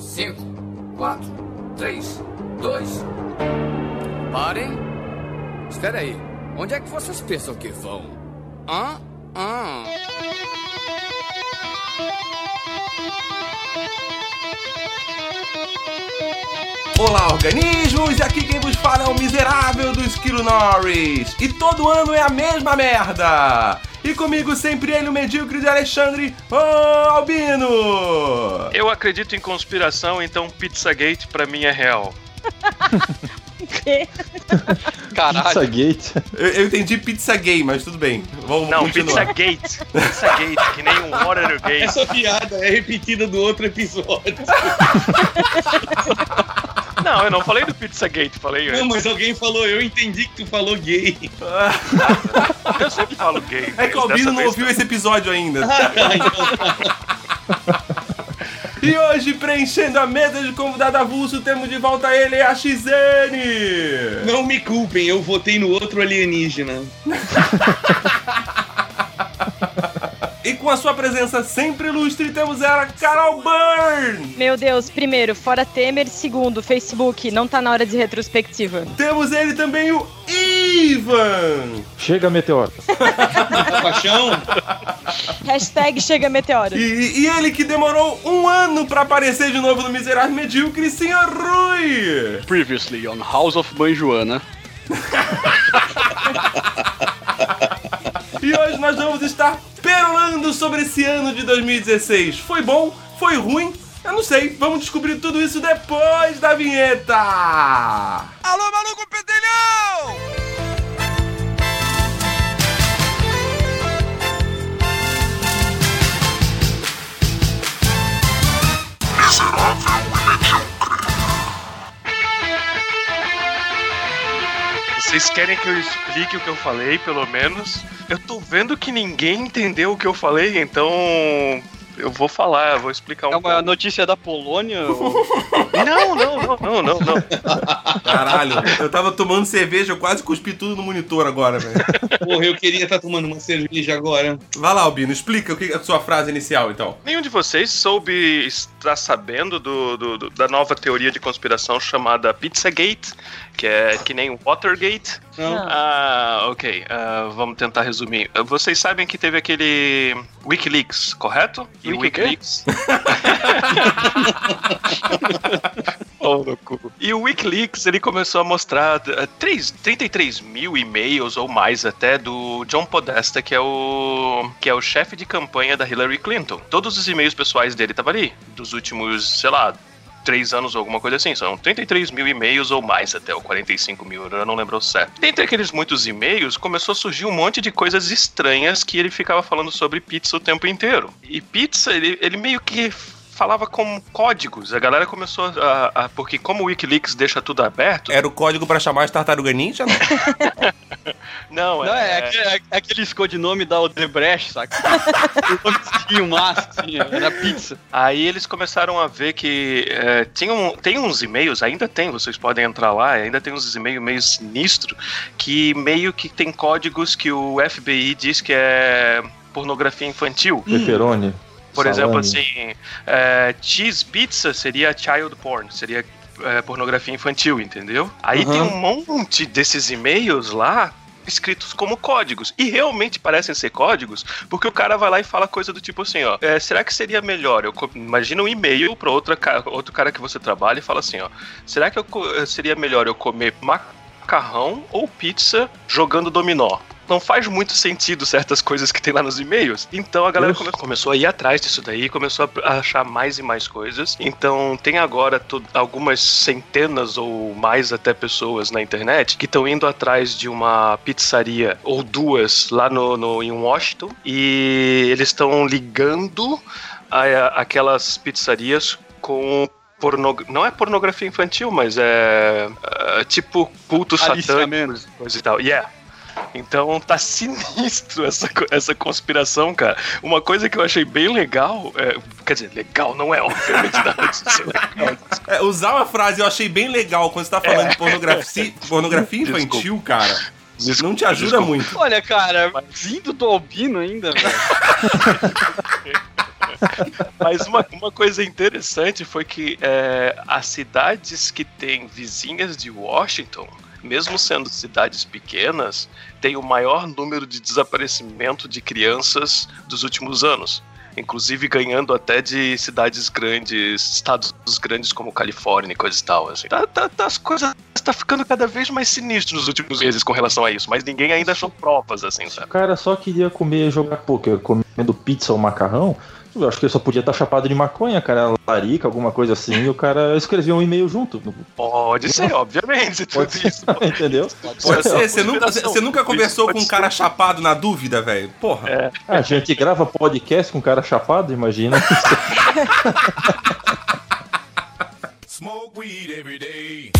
5, 4, 3, 2. Parem! Espera aí. Onde é que vocês pensam que vão? Hã? Hã? Olá, organismos! E aqui quem vos fala é o miserável do Esquilo Norris. E todo ano é a mesma merda! E comigo sempre ele, o medíocre de Alexandre oh, Albino! Eu acredito em conspiração, então Pizzagate pra mim é real. Caralho. Pizzagate. Eu, eu entendi pizza gay, mas tudo bem. Vamos Não, continuar. Pizzagate. Pizzagate, que nem um Watergate. Essa piada é repetida do outro episódio. Não, eu não falei do Pizzagate, falei. Não, mas alguém falou, eu entendi que tu falou gay. Eu sempre falo gay. É que o Albino não ouviu esse episódio ainda. então, E hoje, preenchendo a mesa de convidado avulso, temos de volta ele, a XN! não me culpem, eu votei no outro alienígena. Com a sua presença sempre ilustre, temos ela, Carol Byrne! Meu Deus, primeiro, fora Temer, segundo, Facebook, não tá na hora de retrospectiva. Temos ele também, o Ivan! Chega, meteoro. A paixão? Hashtag chega meteoro. E, e ele que demorou um ano pra aparecer de novo no Miserável Medíocre, Sr. Rui! Previously on House of Manjoana. E hoje nós vamos estar perolando sobre esse ano de 2016. Foi bom? Foi ruim? Eu não sei. Vamos descobrir tudo isso depois da vinheta! Alô, maluco pedelhão! Vocês querem que eu explique o que eu falei, pelo menos? Eu tô vendo que ninguém entendeu o que eu falei, então eu vou falar, eu vou explicar um É uma pouco. notícia da Polônia? ou- Não, não, não, não, não, não. Caralho, eu tava tomando cerveja, eu quase cuspi tudo no monitor agora, velho. Porra, eu queria estar tomando uma cerveja agora. Vai lá, Albino, explica o que é a sua frase inicial, então. Nenhum de vocês soube, está sabendo do, do- do- da nova teoria de conspiração chamada Pizzagate, que é que nem o Watergate. Não. Ah, ok. ah, vamos tentar resumir. Ah, Vocês sabem que teve aquele Wikileaks, correto? E o Wiki? Wikileaks. E o Wikileaks ele começou a mostrar ah, três- 33 mil e-mails ou mais até do John Podesta, que é o que é o chefe de campanha da Hillary Clinton. Todos os e-mails pessoais dele estavam ali, dos últimos, sei lá, três anos ou alguma coisa assim. São 33 mil e-mails ou mais até, ou 45 mil, eu não lembro certo. Dentre aqueles muitos e-mails, começou a surgir um monte de coisas estranhas que ele ficava falando sobre pizza o tempo inteiro. E pizza, ele, ele meio que falava com códigos. A galera começou a, a- Porque como o Wikileaks deixa tudo aberto... Era o código pra chamar as tartaruga ninja? Não? Não, Não, é, é... aquele, é aqueles codinome da Odebrecht, saca? o massa, assim, era pizza. Aí eles começaram a ver que é, tinham, tem uns e-mails, ainda tem, vocês podem entrar lá, ainda tem uns e-mails meio sinistro, que meio que tem códigos que o FBI diz que é pornografia infantil. Pepperoni. Por exemplo, salame. assim, é, cheese pizza seria child porn, seria é, pornografia infantil, entendeu? Aí Uhum. tem um monte desses e-mails lá escritos como códigos. E realmente parecem ser códigos, porque o cara vai lá e fala coisa do tipo assim, ó. é, será que seria melhor? Eu imagina um e-mail para outra outro cara que você trabalha e fala assim, ó. Será que eu seria melhor eu comer macarrão ou pizza jogando dominó? Não faz muito sentido certas coisas que tem lá nos e-mails. Então a galera come- começou a ir atrás disso daí, começou a achar mais e mais coisas. Então tem agora algumas centenas ou mais até pessoas na internet que estão indo atrás de uma pizzaria ou duas lá no, no- em Washington e eles estão ligando a, a- aquelas pizzarias com porno... não é pornografia infantil, mas é, é tipo culto satânico, coisa e tal. Yeah. Então tá sinistro essa, essa conspiração, cara. Uma coisa que eu achei bem legal, é, quer dizer, legal não é, obviamente, nada disso é legal. É, usar uma frase eu achei bem legal quando você tá falando de pornografia, pornografia Desculpa. infantil, cara. Desculpa, não te ajuda desculpa. muito. Olha, cara, vindo do Albino ainda, velho. Mas uma, uma coisa interessante foi que é, as cidades que têm vizinhas de Washington, mesmo sendo cidades pequenas, têm o maior número de desaparecimento de crianças dos últimos anos. Inclusive ganhando até de cidades grandes, estados grandes como Califórnia e coisa e tal. Assim. Tá, tá- tá- as coisas tá ficando cada vez mais sinistro nos últimos meses com relação a isso, mas ninguém ainda achou provas, assim, O sabe? cara só queria comer e jogar poker, comendo pizza ou macarrão. Eu acho que ele só podia estar chapado de maconha, cara, larica, alguma coisa assim, e o cara escrevia um e-mail junto. Pode ser, obviamente, Pode ser, isso. entendeu? Pode ser ser, você nunca, você nunca conversou com um ser. cara chapado na dúvida, velho? Porra. Ah, a gente grava podcast com um cara chapado, imagina. Smoke weed every day.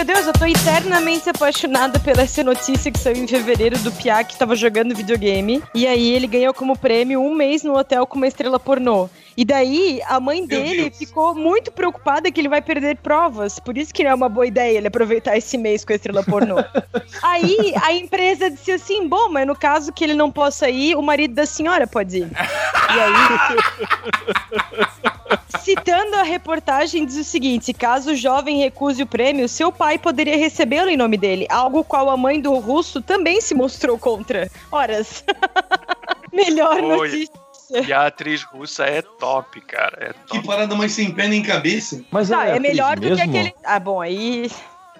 Meu Deus, eu tô eternamente apaixonada pela essa notícia que saiu em fevereiro do Piá que tava jogando videogame. E aí ele ganhou como prêmio um mês no hotel com uma estrela pornô. E daí a mãe dele ficou muito preocupada que ele vai perder provas. Por isso que não é uma boa ideia ele aproveitar esse mês com a estrela pornô. aí a empresa disse assim: bom, mas no caso que ele não possa ir, o marido da senhora pode ir. E aí. Citando a reportagem, diz o seguinte: caso o jovem recuse o prêmio, seu pai poderia recebê-lo em nome dele, algo qual a mãe do russo também se mostrou contra. Horas. Melhor Oi. notícia. E a atriz russa é top, cara. É Que top. parada mais sem pé nem cabeça. Mas Tá, é atriz melhor do que mesmo? aquele. Ah, bom, aí.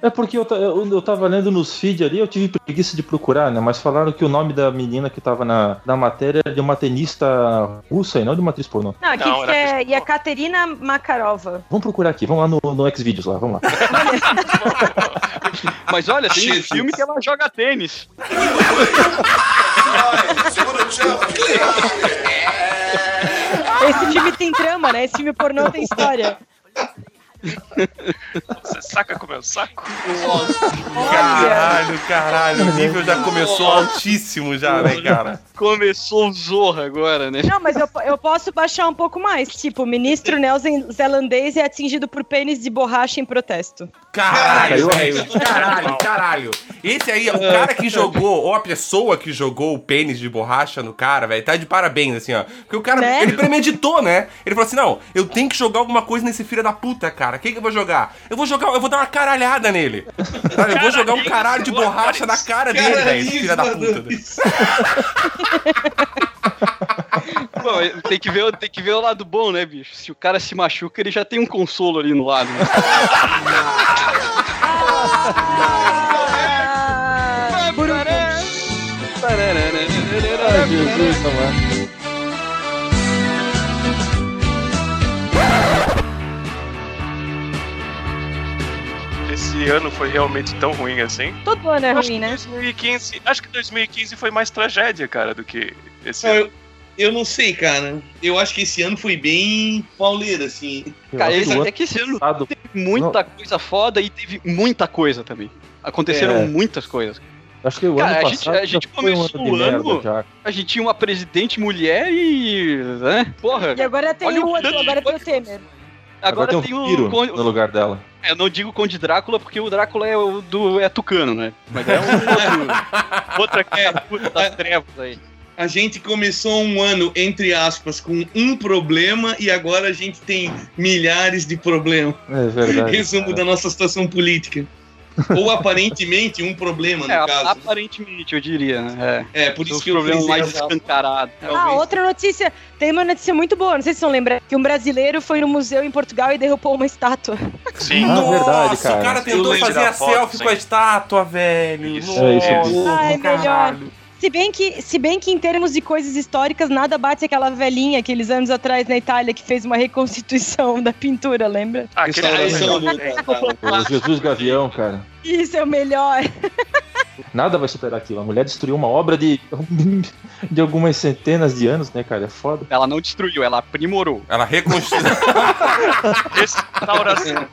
É porque eu, eu, eu tava lendo nos feed ali, eu tive preguiça de procurar, né? Mas falaram que o nome da menina que tava na, na matéria era de uma tenista russa e não de uma atriz pornô. Não, aqui Não, é e a Katerina Makarova. Vamos procurar aqui, vamos lá no, no Xvideos lá, vamos lá. Mas olha, tem um filme que ela joga tênis. Esse filme tem trama, né? Esse filme pornô tem história. Você saca como é o saco? Caralho, caralho. O nível já começou altíssimo já, né, cara? Começou o Zorra agora, né? Não, mas eu, eu posso baixar um pouco mais. Tipo, o ministro neozelandês é atingido por pênis de borracha em protesto. Caralho, velho. Caralho, caralho. Esse aí, o cara que jogou, ou a pessoa que jogou o pênis de borracha no cara, velho, tá de parabéns, assim, ó. Porque o cara, Né? ele premeditou, né? Ele falou assim: não, eu tenho que jogar alguma coisa nesse filho da puta, cara. O que, que eu vou jogar? Eu vou jogar, eu vou dar uma caralhada nele. Sabe? Eu vou jogar um caralho de borracha na cara dele, velho, esse filho da puta. Bom, tem que, ver, tem que ver o lado bom, né, bicho? Se o cara se machuca, ele já tem um consolo ali no lado. Né? Ah, Burum. Ai, Jesus, amado. Esse ano foi realmente tão ruim assim. Todo ano é Acho ruim, que né? 2015, acho que 2015 foi mais tragédia, cara, do que esse ano. Eu, não sei, cara. Eu acho que esse ano foi bem pauleiro, assim. Eu Cara, esse, que é que esse ano passado- teve muita coisa foda e teve muita coisa também. Aconteceram É. muitas coisas. Acho que o Cara, ano a gente- passado a gente um ano começou de o ano- já. A gente tinha uma presidente mulher e. né? Porra. E agora tem Olha o outro, agora tem o. Temer. Agora, Agora, tem tem um o. tiro Con- no lugar dela. Eu não digo Conde Drácula porque o Drácula é o do é tucano, né? Mas é um outro, outra criatura das trevas aí. A gente começou um ano, entre aspas, com um problema e agora a gente tem milhares de problemas. É verdade. Resumo cara. da nossa situação política. Ou aparentemente um problema, no É, caso. aparentemente, eu diria, né? É. É, por isso que problemas frisei mais escancarados. Ah, outra notícia. Tem uma notícia muito boa, não sei se vocês vão lembrar, que um brasileiro foi no museu em Portugal e derrubou uma estátua. Sim. Ah, Nossa, verdade, cara. o cara tentou fazer a foto, selfie sim. com a estátua, velho. Isso. É, isso Nossa. Ai, melhor. Se bem, que, se bem que em termos de coisas históricas, nada bate aquela velhinha aqueles anos atrás na Itália que fez uma reconstituição da pintura, lembra? Aquele ali, do- O Jesus Gavião, cara. Isso é o melhor. Nada vai superar aquilo. A mulher destruiu uma obra de, de algumas centenas de anos, né, cara? É foda. Ela não destruiu, ela aprimorou. Ela reconstruiu. restauração.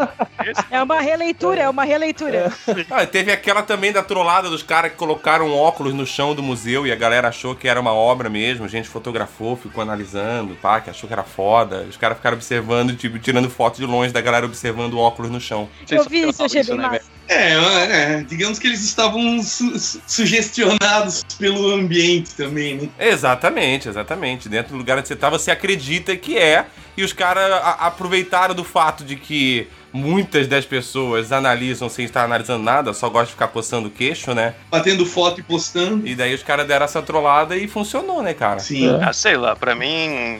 É uma releitura, é uma releitura. Ah, teve aquela também da trollada dos caras que colocaram óculos no chão do museu e a galera achou que era uma obra mesmo. A gente fotografou, ficou analisando, pá, que achou que era foda. Os caras ficaram observando, tipo, tirando foto de longe da galera observando o óculos no chão. Eu vi isso, eu achei bem né, massa. É, é, digamos que eles estavam su- su- sugestionados pelo ambiente também, né? Exatamente, exatamente. Dentro do lugar onde você tá, você acredita que é. E os caras aproveitaram do fato de que muitas das pessoas analisam sem estar analisando nada, só gostam de ficar coçando o queixo, né? Batendo foto e postando. E daí os caras deram essa trollada e funcionou, né, cara? Sim. É. Ah, sei lá, pra mim,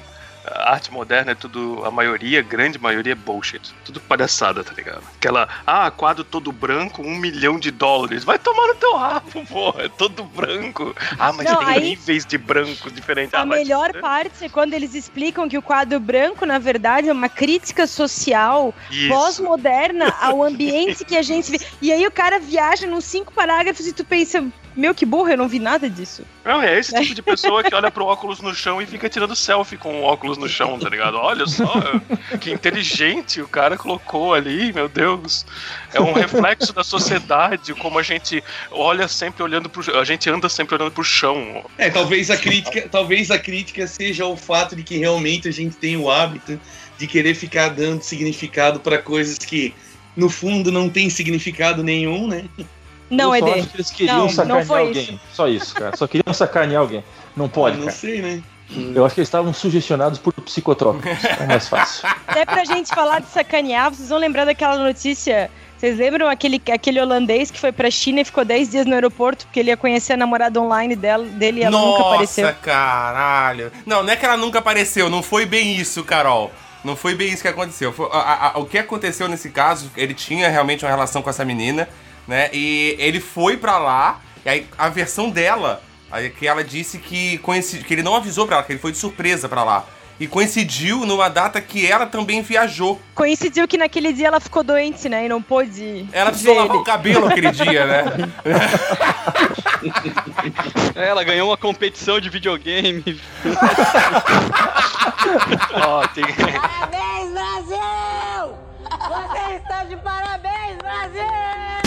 a arte moderna é tudo, a maioria, grande maioria é bullshit. Tudo palhaçada, tá ligado? Aquela, ah, quadro todo branco, um milhão de dólares. Vai tomar no teu rabo, porra, é todo branco. Ah, mas Não, tem aí- níveis de branco diferentes. A ah, melhor fuder. parte é quando eles explicam que o quadro branco, na verdade, é uma crítica social pós-moderna ao ambiente que a gente vive. E aí o cara viaja nos cinco parágrafos e tu pensa, meu, que burro, eu não vi nada disso. Não, é esse tipo de pessoa que olha pro óculos no chão e fica tirando selfie com o óculos no chão, tá ligado? Olha só, que inteligente o cara colocou ali, meu Deus. É um reflexo da sociedade, como a gente olha sempre olhando pro. A gente anda sempre olhando pro chão. É, talvez a crítica, talvez a crítica seja o fato de que realmente a gente tem o hábito de querer ficar dando significado para coisas que no fundo não tem significado nenhum, né? Não, eu só Ede. acho que eles queriam Não, não sacanear foi alguém. isso. Só isso, cara. Só queriam sacanear alguém. Não pode, não cara. sei, né? Eu acho que eles estavam sugestionados por psicotrópicos. É mais fácil. Até pra gente falar de sacanear, vocês vão lembrar daquela notícia. Vocês lembram aquele, aquele holandês que foi pra China e ficou 10 dias no aeroporto porque ele ia conhecer a namorada online dela, dele e ela nunca apareceu? Nossa, caralho. Não, não é que ela nunca apareceu, não foi bem isso, Carol. Não foi bem isso que aconteceu. Foi- a- a- o que aconteceu nesse caso, ele tinha realmente uma relação com essa menina, né? E ele foi pra lá, e aí a versão dela, que ela disse que, coincid... que ele não avisou pra ela, que ele foi de surpresa pra lá. E coincidiu numa data que ela também viajou. Coincidiu que naquele dia ela ficou doente, né? E não pôde. Ela precisou lavar ele. o cabelo aquele dia, né? É, ela ganhou uma competição de videogame. Ó, tem- Parabéns, Brasil! Você está de parabéns, Brasil!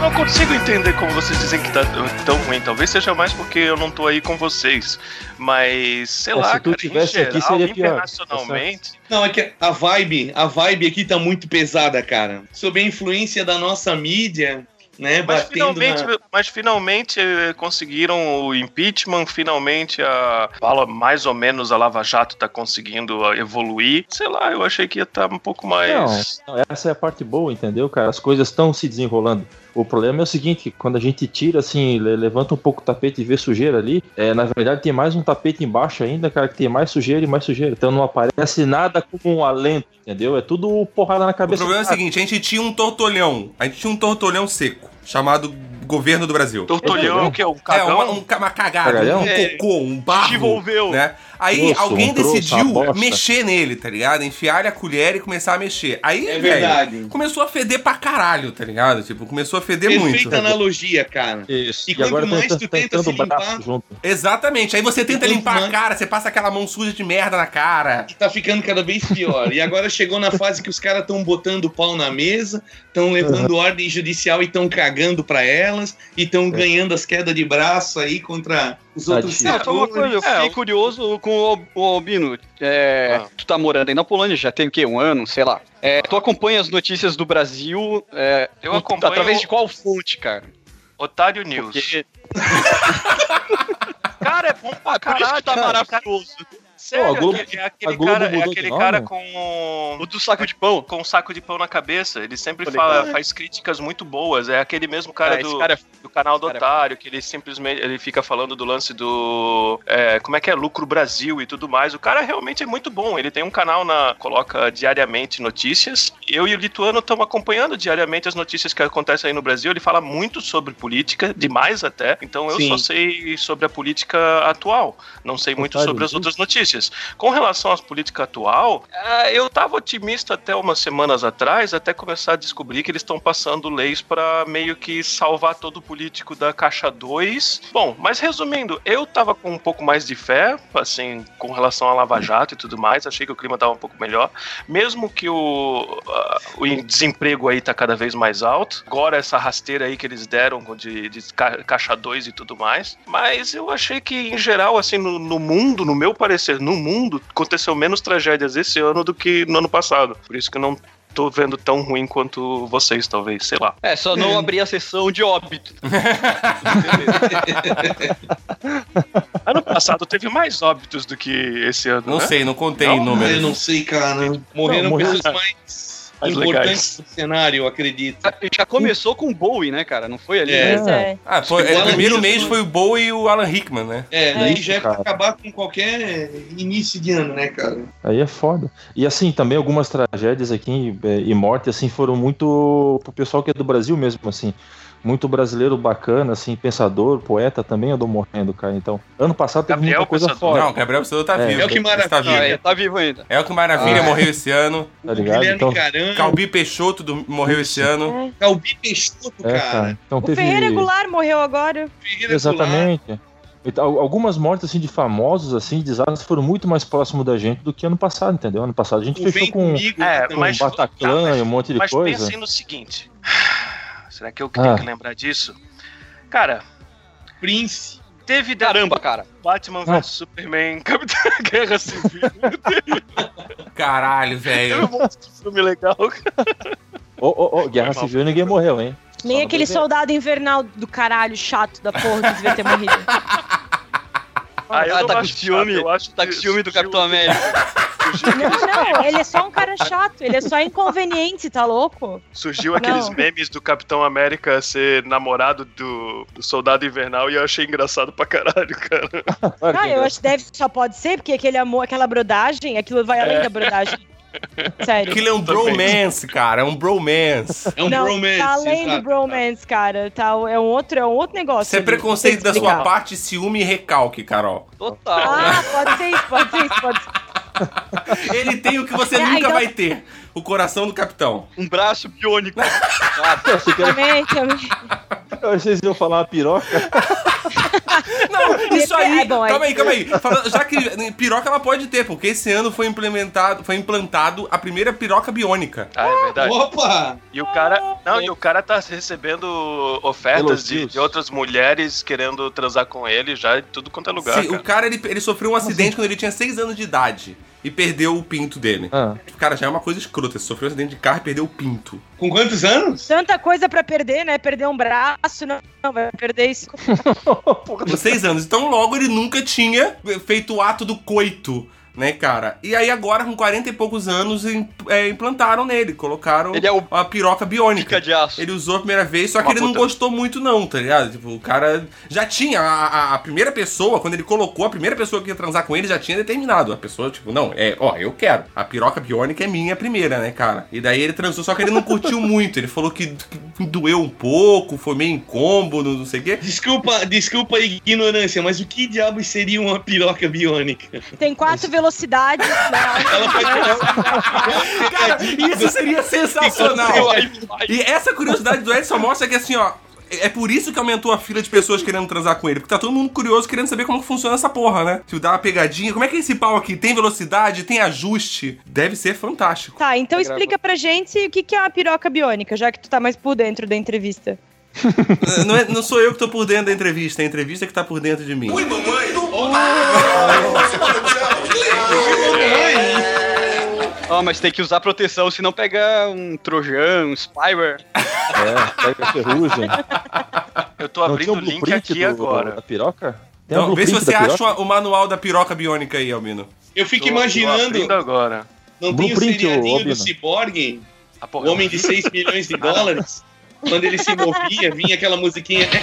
Eu não consigo entender como vocês dizem que tá tão ruim. Talvez seja mais porque eu não tô aí com vocês. Mas, sei É, lá, se tu cara, tivesse em aqui, geral, seria pior. internacionalmente. Não, é que a vibe, a vibe aqui tá muito pesada, cara. Sob a influência da nossa mídia, né, Mas finalmente, na... mas finalmente eh, conseguiram o impeachment, finalmente a fala mais ou menos a Lava Jato tá conseguindo ah, evoluir. Sei lá, eu achei que ia estar um pouco mais. Não, essa é a parte boa, entendeu, cara? As coisas estão se desenrolando. O problema é o seguinte, quando a gente tira assim, le- levanta um pouco o tapete e vê sujeira ali, é, na verdade tem mais um tapete embaixo ainda, cara, que tem mais sujeira e mais sujeira. Então não aparece nada como um alento, entendeu? É tudo porrada na O cabeça. problema é o seguinte, a gente tinha um tortolhão. A gente tinha um tortolhão seco, chamado governo do Brasil. Tortolhão é o que? Um É, cagão? uma, um uma cagada, Cagalhão? um cocô, um barro. Desenvolveu. Né? Aí alguém um troço, decidiu bosta. mexer nele, tá ligado? Enfiar a colher e começar a mexer. Aí, É velho, verdade. começou a feder pra caralho, tá ligado? Tipo, começou a feder Perfeita muito. analogia, cara. Isso. E E, quanto agora mais tu tenta se limpar- junto. Exatamente. Aí você tenta limpar a mais- cara, você passa aquela mão suja de merda na cara. Tá ficando cada vez pior. E agora chegou na fase que os caras estão botando pau na mesa, estão levando ordem judicial e estão cagando pra e estão ganhando as quedas de braço aí contra os Tá outros difícil. Não, só uma coisa, eu É, fiquei curioso com o, o Albino. É, Ah. Tu tá morando aí na Polônia, já tem o quê? Um ano, sei lá. É, tu acompanha as notícias do Brasil é, Eu acompanho- através de qual fonte, cara? Otário News. Porque Cara, é bom pra por isso caralho. que tá cara. Sério, Pô, Globo- aquele, é aquele cara, é aquele cara com O do saco de pão. com um saco de pão na cabeça. Ele sempre fala, faz críticas muito boas. É aquele mesmo cara, Ah, do, cara é do canal do é Otário, que ele simplesmente ele fica falando do lance do. é, como é que é? Lucro Brasil e tudo mais. O cara realmente é muito bom. Ele tem um canal na. coloca diariamente notícias. Eu e o Lituano estamos acompanhando diariamente as notícias que acontecem aí no Brasil. Ele fala muito sobre política, demais até. Então eu Sim. só sei sobre a política atual. Não sei muito Otário sobre as outras notícias. Com relação à política atual, ah, eu tava otimista até umas semanas atrás, até começar a descobrir que eles estão passando leis para meio que salvar todo político da caixa 2. Bom, mas resumindo, eu tava com um pouco mais de fé, assim, com relação à Lava Jato e tudo mais, achei que o clima tava um pouco melhor, mesmo que o, ah, o desemprego aí tá cada vez mais alto. Agora essa rasteira aí que eles deram de, de ca- caixa 2 e tudo mais, mas eu achei que em geral, assim, no, no mundo, no meu parecer, no mundo, aconteceu menos tragédias esse ano do que no ano passado. Por isso que eu não tô vendo tão ruim quanto vocês, talvez, sei lá. É, só não abrir a sessão de óbito. Ano passado teve mais óbitos do que esse ano, Não né? sei, não contei Não? em Eu números. não sei, cara. Morreram pessoas mais Mais importantes legais. do cenário, eu acredito. Já começou com o Bowie, né, cara? Não foi ali? É. Pois é. Ah, foi, o é, primeiro mês foi o Bowie e o Alan Rickman, né? É, daí isso, já é pra acabar com qualquer início de ano, né, cara? Aí é foda. E assim, também algumas tragédias aqui é, e morte, assim, foram muito pro pessoal que é do Brasil mesmo, assim. Muito brasileiro bacana, assim, pensador, poeta também andou morrendo, cara. Então, ano passado teve Gabriel muita coisa Pensador. fora, Não, Gabriel Pseudo tá É. vivo. É o que tá maravilha. Ah, vivo. é, tá vivo ainda. É o que Maravilha Ah. morreu esse ano. tá ligado? Guilherme Então, Caramba, Calbi Peixoto do- morreu esse ano. Calbi Peixoto, é, cara. cara. Então O teve. Ferreira Goulart morreu agora. Ferreira Exatamente. Então, al- algumas mortes assim de famosos assim, desastres foram muito mais próximos da gente do que ano passado, entendeu? Ano passado a gente o fechou com, Comigo É, com mas- Bataclan tá, mas- e um monte de Mas coisa. pensem no seguinte. Será que eu que Ah. tenho que lembrar disso? Cara, Prince. teve da- Caramba, cara. Batman Ah. vs Superman, Capitão Guerra Civil. Caralho, Teve um velho. monte de filme legal. cara. Ô, ô, ô, Guerra Foi mal. Civil ninguém morreu, hein? Nem aquele soldado invernal do caralho chato da porra que devia ter morrido. Ah, eu Ah, tá com acho ciúme. chato, eu acho Tá com ciúme do Capitão América. Não, não, ele é só um cara chato, ele é só inconveniente, tá louco? Surgiu aqueles Não. memes do Capitão América ser namorado do, do Soldado Invernal e eu achei engraçado pra caralho, cara. Ah, é eu acho que deve, só pode ser, porque aquele amor, aquela brodagem, aquilo vai além da brodagem. Sério. Aquilo é um bromance, cara. É um bromance. É um não, bromance. tá além exato. do bromance, cara. Tá, é um outro, é um outro negócio. Isso é preconceito da sua parte, ciúme e recalque, Carol. Total. Ah, pode ser isso, pode ser isso, pode ser. Ele tem o que você É, nunca então- vai ter. O coração do capitão. Um braço biônico. Ah, Eu achei que era- Também, também. eu achei que vocês iam falar uma piroca. Não, isso aí. É bom, aí- calma aí, calma aí. Já que piroca ela pode ter, porque esse ano foi implementado, foi implantado a primeira piroca biônica. Ah, é verdade. Opa! E o cara. Não, e o cara tá recebendo ofertas de, de outras mulheres querendo transar com ele já em tudo quanto é lugar. Sim, cara. o cara ele, ele sofreu um acidente quando ele tinha 6 anos de idade e perdeu o pinto dele. Ah, Cara, já é uma coisa escrota. Você sofreu um acidente de carro e perdeu o pinto. Com quantos anos? Tanta coisa pra perder, né? Perder um braço, não, não vai perder isso. Com 6 anos. Então logo ele nunca tinha feito o ato do coito. Né, cara? E aí agora, com 40 e poucos anos, é, implantaram nele, colocaram Ele é o a piroca biônica. pica de aço. Ele usou a primeira vez, só que Uma ele não puta. gostou muito, não, tá ligado? Tipo, o cara já tinha. A, a- a primeira pessoa, quando ele colocou, a primeira pessoa que ia transar com ele já tinha determinado. A pessoa, tipo, não, é, ó, eu quero. A piroca biônica é minha primeira, né, cara? E daí ele transou, só que ele não curtiu muito. Ele falou que, que doeu um pouco, foi meio incômodo, não sei o quê. Desculpa, desculpa a ignorância, mas o que diabos seria uma piroca biônica? Tem quatro velocidades, né? Ela vai Cara, isso seria sensacional. E essa curiosidade do Ed só mostra que assim, ó. É por isso que aumentou a fila de pessoas querendo transar com ele. Porque tá todo mundo curioso querendo saber como que funciona essa porra, né? Tipo, dá uma pegadinha. Como é que é esse pau aqui? Tem velocidade? Tem ajuste? Deve ser fantástico. Tá, então Tá explica pra gente o que que é uma piroca biônica, já que tu tá mais por dentro da entrevista. não, é- não sou eu que tô por dentro da entrevista, é a entrevista que tá por dentro de mim. Ó, mas tem que usar proteção, senão pega um trojan, um spyware. é, pega a ferrugem. Eu tô Não abrindo o um link aqui do- agora. da piroca? Tem um Então, vê se você acha piroca? o manual da piroca biônica aí, Albino. Eu fico Tô- tô imaginando. abrindo agora. Não tem o seriadinho Albino. do Cyborg, Ah, o homem de 6 milhões de dólares? Quando ele se movia, vinha aquela musiquinha.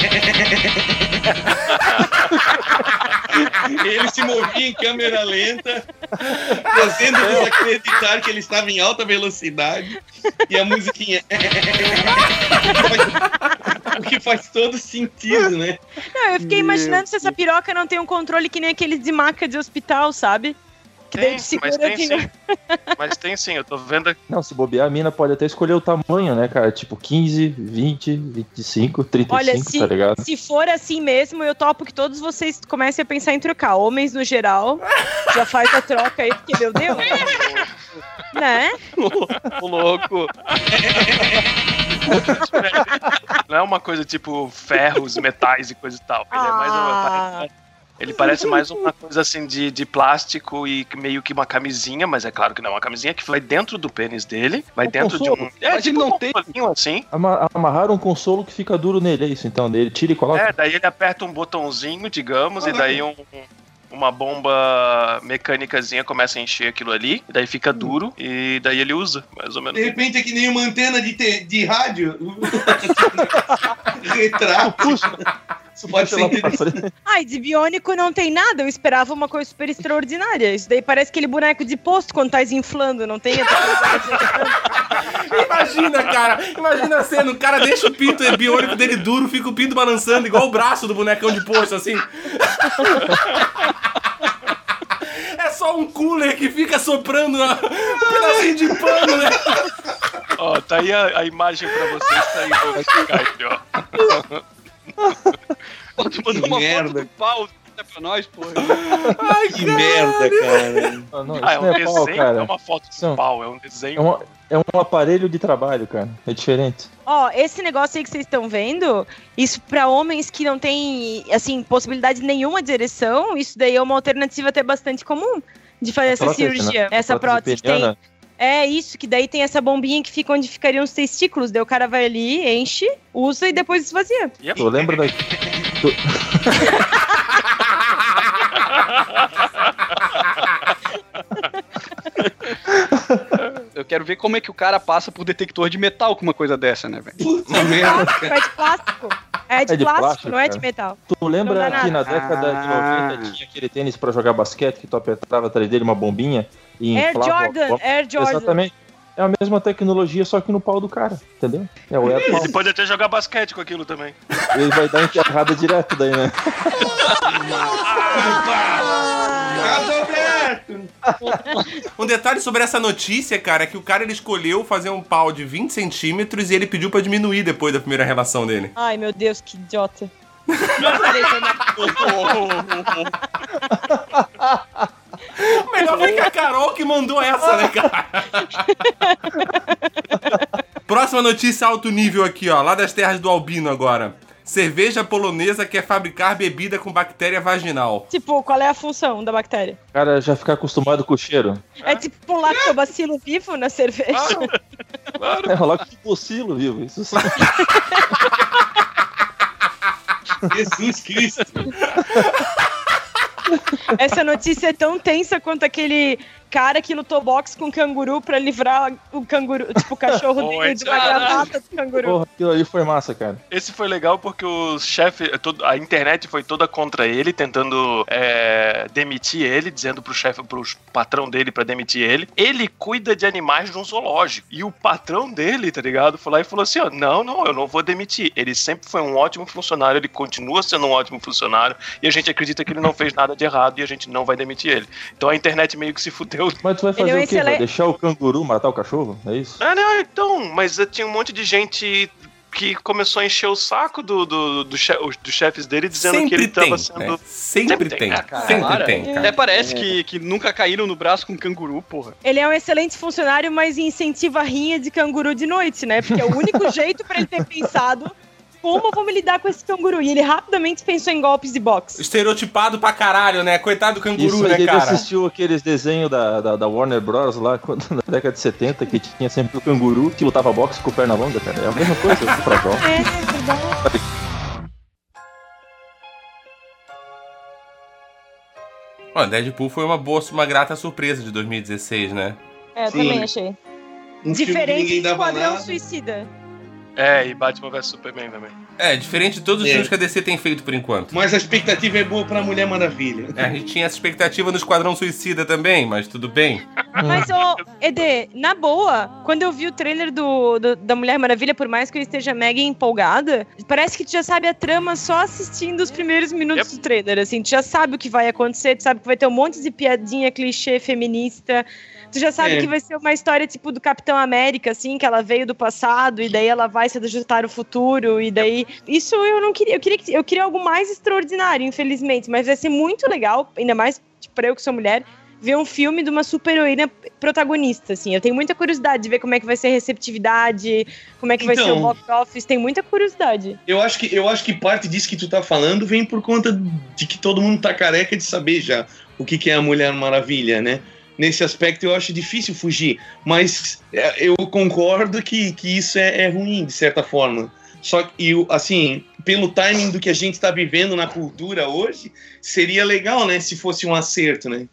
ele se movia em câmera lenta, fazendo desacreditar que ele estava em alta velocidade. E a musiquinha. o que faz todo sentido, né? Não, eu fiquei imaginando se essa piroca não tem um controle que nem aqueles de maca de hospital, sabe? Tem, mas tem sim. Mas tem sim, eu tô vendo aqui. Não, se bobear, a mina pode até escolher o tamanho, né, cara? Tipo 15, 20, 25, 35, Olha, se, tá ligado? se for assim mesmo, eu topo que todos vocês comecem a pensar em trocar. Homens no geral, já faz a troca aí, porque, meu Deus. né? Ô, louco. Não é uma coisa tipo ferros, metais e coisa e tal. Ele é mais uma. Ele parece mais uma coisa assim de, de plástico e meio que uma camisinha, mas é claro que não é uma camisinha, que vai dentro do pênis dele, vai Um dentro de consolo. um. É, Mas tipo ele não um tem- assim. Ama- Amarraram um consolo que fica duro nele, é isso então. Ele tira e coloca. É, daí ele aperta um botãozinho, digamos, e daí um. Uma bomba mecânicazinha começa a encher aquilo ali, e daí fica duro, e daí ele usa, mais ou menos. De repente é que nem uma antena de, te- de rádio. Retrato. Isso pode ser. Ai, de biônico não tem nada, eu esperava uma coisa super extraordinária. Isso daí parece aquele boneco de posto quando tá inflando, não tem? Imagina, cara. Imagina a cena. O cara deixa o pinto biônico dele duro, fica o pinto balançando igual o braço do bonecão de posto, assim. É só um cooler que fica soprando uma- um pedacinho de pano, né? Ó, tá aí a, a imagem pra vocês, tá aí Skype, ó. Pô, tu mandou uma merda. foto do pau né, pra nós, porra. Que merda, cara. Ah, não, Ah, é isso um é pau, desenho, cara. é uma foto de é pau, é um desenho. É, uma- é um aparelho de trabalho, cara. É diferente. Ó, esse negócio aí que vocês estão vendo, isso pra homens que não tem, assim, possibilidade nenhuma de ereção, isso daí é uma alternativa até bastante comum de fazer essa Prótese, cirurgia. né? Essa prótese tem. É isso, que daí tem essa bombinha que fica onde ficariam os testículos. Daí o cara vai ali, enche, usa e depois esvazia. Yep. Tu lembra da. tu- Eu quero ver como é que o cara passa por detector de metal com uma coisa dessa, né, velho? Puta merda. Plástico, é de plástico. É de, É de plástico, plástico, não é de cara. metal. Tu lembra que na década de Ah. 90 tinha aquele tênis pra jogar basquete que tu apertava atrás dele uma bombinha e Air inflava Jordan, bola? Air Jordan. Exatamente. É a mesma tecnologia, só que no pau do cara, entendeu? É o Air Pau. Ele pode até jogar basquete com aquilo também. Ele vai dar enterrada direto daí, né? Aberto. Um detalhe sobre essa notícia, cara, é que o cara ele escolheu fazer um pau de 20 centímetros e ele pediu pra diminuir depois da primeira relação dele. Ai, meu Deus, que idiota. Melhor foi que a Carol que mandou essa, né, cara? Próxima notícia alto nível aqui, ó, lá das terras do Albino agora. Cerveja polonesa quer fabricar bebida com bactéria vaginal. Tipo, qual é a função da bactéria? O cara já ficar acostumado com o cheiro. É tipo um lactobacilo vivo na cerveja? É rolar com o bocilo, viu? Isso sim. Jesus Cristo. Essa notícia é tão tensa quanto aquele cara que lutou boxe com canguru pra livrar o canguru, tipo, o cachorro dele de uma gravata do canguru. Porra, aquilo ali foi massa, cara. Esse foi legal porque os chefes, todo- a internet foi toda contra ele, tentando é, demitir ele, dizendo pro chefe, pro patrão dele pra demitir ele. Ele cuida de animais de um zoológico. E o patrão dele, tá ligado? Foi lá e falou assim: ó, não, não, eu não vou demitir. Ele sempre foi um ótimo funcionário, ele continua sendo um ótimo funcionário, e a gente acredita que ele não fez nada de errado e a gente não vai demitir ele. Então a internet meio que se fudeu. Mas tu vai Ele fazer é um o quê? Vai deixar o canguru matar o cachorro? É isso? Ah, não, então, mas tinha um monte de gente que começou a encher o saco do, do, do che- os- dos chefes dele, dizendo que Sempre ele tava tem, sendo. né? Sempre Sempre tem. tem, né, cara? Sempre Para. tem, cara. Até parece que, que nunca caíram no braço com canguru, porra. Ele é um excelente funcionário, mas incentiva a rinha de canguru de noite, né? Porque é o único jeito pra ele ter pensado como vamos lidar com esse canguru. E ele rapidamente pensou em golpes de boxe. Estereotipado pra caralho, né? Coitado do canguru, Isso né, ele cara? assistiu aqueles desenhos da, da, da Warner Bros. lá quando- na década de 70, que tinha sempre o canguru que lutava boxe com perna longa, cara. É a mesma coisa, pra jovem. É, é verdade. Ó, Deadpool foi uma boa, uma grata surpresa de 2016, né? É, Sim. também achei. Um Diferente de Esquadrão nada. Suicida. É, e Batman vs Superman também. É, diferente de todos os É. filmes que a DC tem feito por enquanto. Mas a expectativa é boa pra Mulher Maravilha. É, a gente tinha essa expectativa no Esquadrão Suicida também, mas tudo bem. Mas, ô, Ed, na boa, quando eu vi o trailer do, do- da Mulher Maravilha, por mais que eu esteja mega empolgada, parece que tu já sabe a trama só assistindo os primeiros minutos do trailer, assim. Tu já sabe o que vai acontecer, tu sabe que vai ter um monte de piadinha, clichê feminista. Tu já sabe É. que vai ser uma história tipo do Capitão América, assim, que ela veio do passado e daí ela vai se ajustar ao futuro e daí... Isso eu não queria, eu queria, que- eu queria algo mais extraordinário, infelizmente, mas vai ser muito legal, ainda mais tipo, pra eu que sou mulher, ver um filme de uma super-heroína protagonista, assim. Eu tenho muita curiosidade de ver como é que vai ser a receptividade, como é que vai ser Então. o box office, tem muita curiosidade. Eu acho, que, eu acho que parte disso que tu tá falando vem por conta de que todo mundo tá careca de saber já o que, que é a Mulher Maravilha, né? Nesse aspecto eu acho difícil fugir, mas é, eu concordo que, que isso é, é ruim, de certa forma. Só que, assim, pelo timing do que a gente tá vivendo na cultura hoje, seria legal, né, se fosse um acerto, né?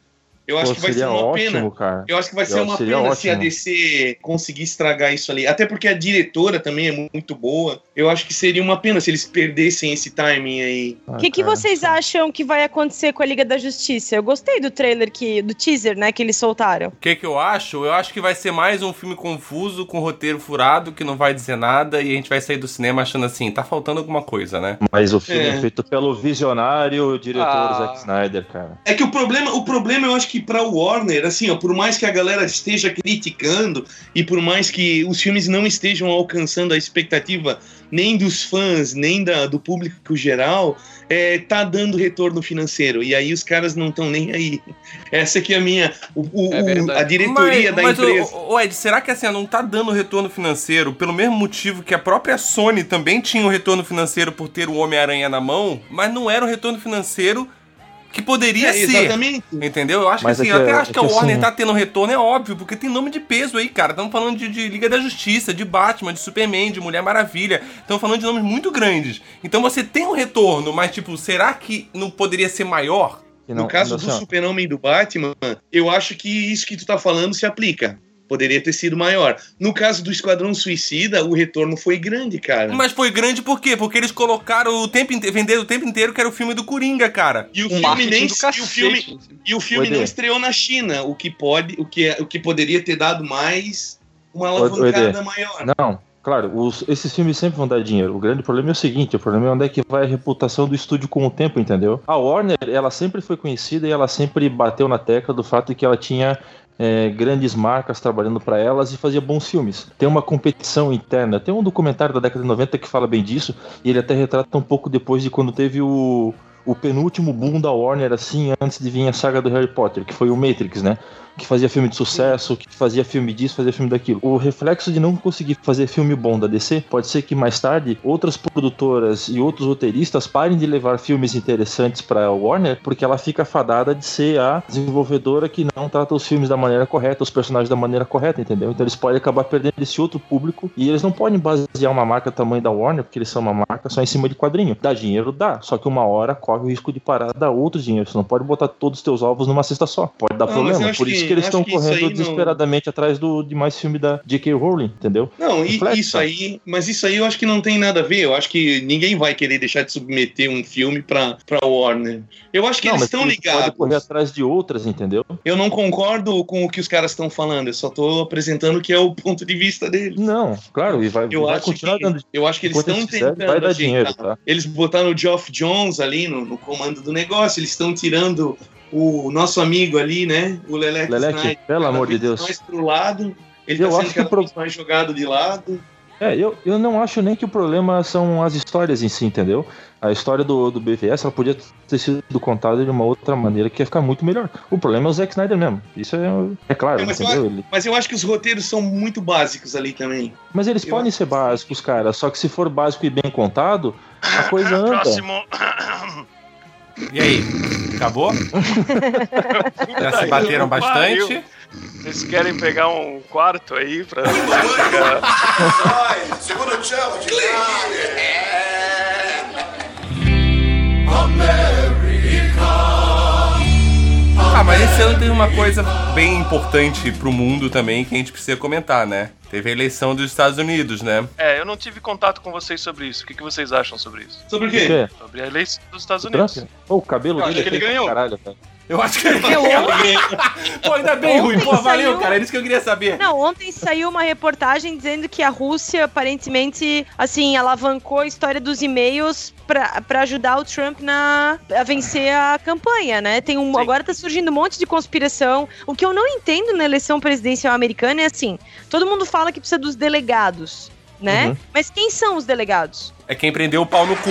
Eu acho Pô, que vai ser uma ótimo, pena. cara. Eu acho que vai ser Eu- uma seria pena se a ótimo. DC conseguir estragar isso ali. Até porque a diretora também é muito boa. Eu acho que seria uma pena se eles perdessem esse timing aí. Ah, O que, que cara. vocês acham que vai acontecer com a Liga da Justiça? Eu gostei do trailer, que, do teaser, né, que eles soltaram. O que que eu acho? Eu acho que vai ser mais um filme confuso, com roteiro furado, que não vai dizer nada, e a gente vai sair do cinema achando assim, tá faltando alguma coisa, né? Mas o filme é, É. feito pelo visionário diretor Ah. Zack Snyder, cara. É que o problema, o problema eu acho que pra Warner, assim, ó, por mais que a galera esteja criticando e por mais que os filmes não estejam alcançando a expectativa nem dos fãs, nem da, do público geral, é, tá dando retorno financeiro. E aí os caras não estão nem aí. Essa que é a minha. o- o- É o- a diretoria da mas, empresa. ô, ô, Ed, será que assim, não tá dando retorno financeiro pelo mesmo motivo que a própria Sony também tinha um retorno financeiro por ter o Homem-Aranha na mão, mas não era um retorno financeiro que poderia É, ser. exatamente. Entendeu? Eu acho Mas que assim, é eu que- até é acho que, que a Warner assim- tá tendo retorno, é óbvio, porque tem nome de peso aí, cara. Estamos falando de, de Liga da Justiça, de Batman, de Superman, de Mulher Maravilha. Estamos falando de nomes muito grandes. Então você tem um retorno, mas tipo, será que não poderia ser maior? Que No não- caso assim, do ó, Super-Homem e do Batman, eu acho que isso que tu tá falando se aplica. Poderia ter sido maior. No caso do Esquadrão Suicida, o retorno foi grande, cara. Mas foi grande por quê? Porque eles colocaram o tempo inteiro, venderam o tempo inteiro que era o filme do Coringa, cara. E o Um filme nem do e o filme, e o filme estreou na China, o que pode, o que, é- o que poderia ter dado mais uma alavancada maior. Não, claro, os- esses filmes sempre vão dar dinheiro. O grande problema é o seguinte: o problema é onde é que vai a reputação do estúdio com o tempo, entendeu? A Warner, ela sempre foi conhecida e ela sempre bateu na tecla do fato de que ela tinha é, grandes marcas trabalhando para elas e fazia bons filmes. Tem uma competição interna. Tem um documentário da década de 90 que fala bem disso e ele até retrata um pouco depois de quando teve o. O penúltimo boom da Warner, assim, antes de vir a saga do Harry Potter, que foi o Matrix, né? Que fazia filme de sucesso, que fazia filme disso, fazia filme daquilo. O reflexo de não conseguir fazer filme bom da DC pode ser que mais tarde outras produtoras e outros roteiristas parem de levar filmes interessantes para Warner, porque ela fica fadada de ser a desenvolvedora que não trata os filmes da maneira correta, os personagens da maneira correta, entendeu? Então eles podem acabar perdendo esse outro público e eles não podem basear uma marca tamanho da Warner, porque eles são uma marca só em cima de quadrinho. Dá dinheiro, dá, só que uma hora corre o risco de parar, dar outro dinheiro. Você não pode botar todos os teus ovos numa cesta só. Pode dar Não, problema. Por isso que- que eles acho estão correndo aí não- desesperadamente atrás do, de mais filme da J.K. Rowling, entendeu? Não, e, isso cara. aí, mas isso aí eu acho que não tem nada a ver. Eu acho que ninguém vai querer deixar de submeter um filme pra, pra Warner. Eu acho que não, eles estão eles podem ligados. correr atrás de outras, entendeu? Eu não concordo com o que os caras estão falando, eu só tô apresentando que é o ponto de vista deles. Não, claro, e vai, Eu vai acho, continuar que, dando. eu acho que eles estão tentando vai dar dinheiro, tá? Eles botaram o Geoff Jones ali no, no comando do negócio, eles estão tirando o nosso amigo ali, né? O Leleque, Leleque, Snyder, pelo amor de Deus. mais pro lado. Ele Eu tá acho que o pro- mais jogado de lado. É, eu, eu não acho nem que o problema são as histórias em si, entendeu? A história do, do BVS ela podia ter sido contada de uma outra maneira que ia ficar muito melhor. O problema é o Zack Snyder mesmo. Isso é, é claro, É, mas, eu, entendeu? acho- Ele- mas eu acho que os roteiros são muito básicos ali também. mas eles eu podem acho ser básicos, cara. Só que se for básico e bem contado, a coisa anda. Próximo. E aí? Acabou? Já se bateram bastante? Vocês querem pegar um quarto aí pra pegar... Vai, segura o challenge. Ah, mas esse ano teve uma coisa bem importante pro mundo também que a gente precisa comentar, né? Teve a eleição dos Estados Unidos, né? É, eu não tive contato com vocês sobre isso. O que, que vocês acham sobre isso? Sobre o quê? Sobre a eleição dos Estados O Trump? Unidos. Pô, o cabelo Eu dele acho que é ele feio pra ganhou. Caralho, cara. Eu acho que ele Pô, ainda bem, Rui. Pô, Ontem valeu, saiu- cara. Era isso que eu queria saber. Não, ontem saiu uma reportagem dizendo que a Rússia aparentemente, assim, alavancou a história dos e-mails pra pra ajudar o Trump na, a vencer a campanha, né? Tem um, Sim. agora tá surgindo um monte de conspiração. O que eu não entendo na eleição presidencial americana é assim, todo mundo fala que precisa dos delegados, né? Uhum. Mas quem são os delegados? É quem prendeu o pau no cu.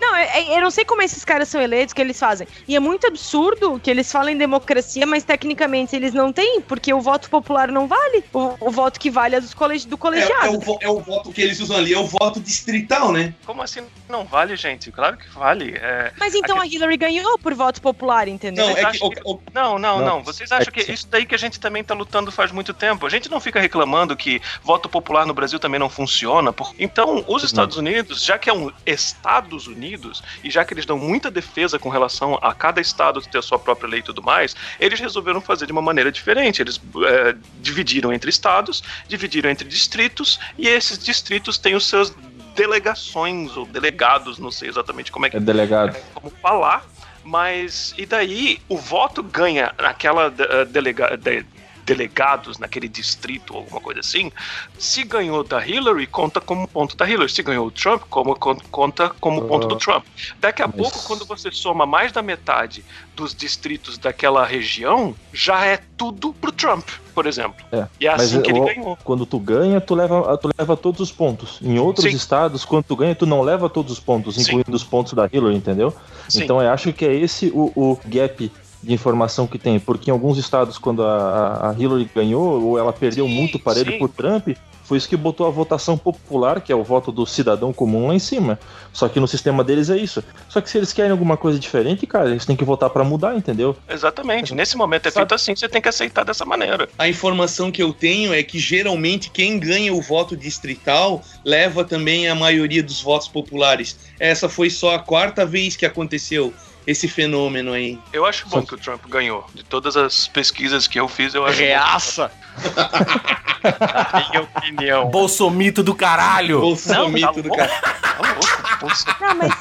Não, é- é- eu não sei como esses caras são eleitos, que eles fazem. E é muito absurdo que eles falem democracia, mas tecnicamente eles não têm, porque o voto popular não vale. O, o voto que vale é dos colegi do É, colegiado. é o, vo- é o voto que eles usam ali, é o voto distrital, né? Como assim não vale, gente? Claro que vale. É, Mas então a Hillary ganhou por voto popular, entendeu? Não, é que. que- o- o- Não, não, Não, não. Vocês acham é que que- isso daí que a gente também tá lutando faz muito tempo? A gente não fica reclamando que voto popular no Brasil também não funciona. por- Então, os Estados Unidos, já que é um Estados Unidos, e já que eles dão muita defesa com relação a cada estado ter a sua própria lei e tudo mais, eles resolveram fazer de uma maneira diferente. Eles é, dividiram entre estados, dividiram entre distritos, e esses distritos têm os seus delegações ou delegados, não sei exatamente como é que É delegado. como falar, mas e daí o voto ganha naquela eh, delega, de- delegados naquele distrito ou alguma coisa assim. Se ganhou da Hillary, conta como ponto da Hillary. Se ganhou o Trump, como, con- conta como ponto do Trump. Daqui a Mas- pouco, quando você soma mais da metade dos distritos daquela região, já é tudo pro Trump, por exemplo. É, E é assim que ele o- ganhou. quando tu ganha, tu leva, tu leva todos os pontos. Em outros Sim. estados, quando tu ganha, tu não leva todos os pontos, Sim. incluindo os pontos da Hillary, entendeu? Sim. Então eu acho que é esse o, o gap de informação que tem, porque em alguns estados, quando a, a- Hillary ganhou, ou ela perdeu Sim, muito parelho sim. por Trump, foi isso que botou a votação popular, que é o voto do cidadão comum lá em cima. Só que no sistema deles é isso. Só que se eles querem alguma coisa diferente, cara, eles têm que votar pra mudar, entendeu? Exatamente. Nesse momento é Sabe- feito assim, você tem que aceitar dessa maneira. A informação que eu tenho é que geralmente quem ganha o voto distrital leva também a maioria dos votos populares. Essa foi só a quarta vez que aconteceu esse fenômeno aí. Eu acho bom Só que o Trump ganhou. De todas as pesquisas que eu fiz, eu acho bom. Reaça! Na minha opinião. Bolsomito do caralho! Bolsomito tá do bom. cara. Tá louco, Bolso- Não, mas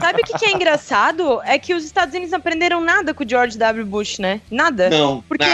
sabe o que, que é engraçado? É que os Estados Unidos não aprenderam nada com o George W. Bush, né? Nada. Não, Porque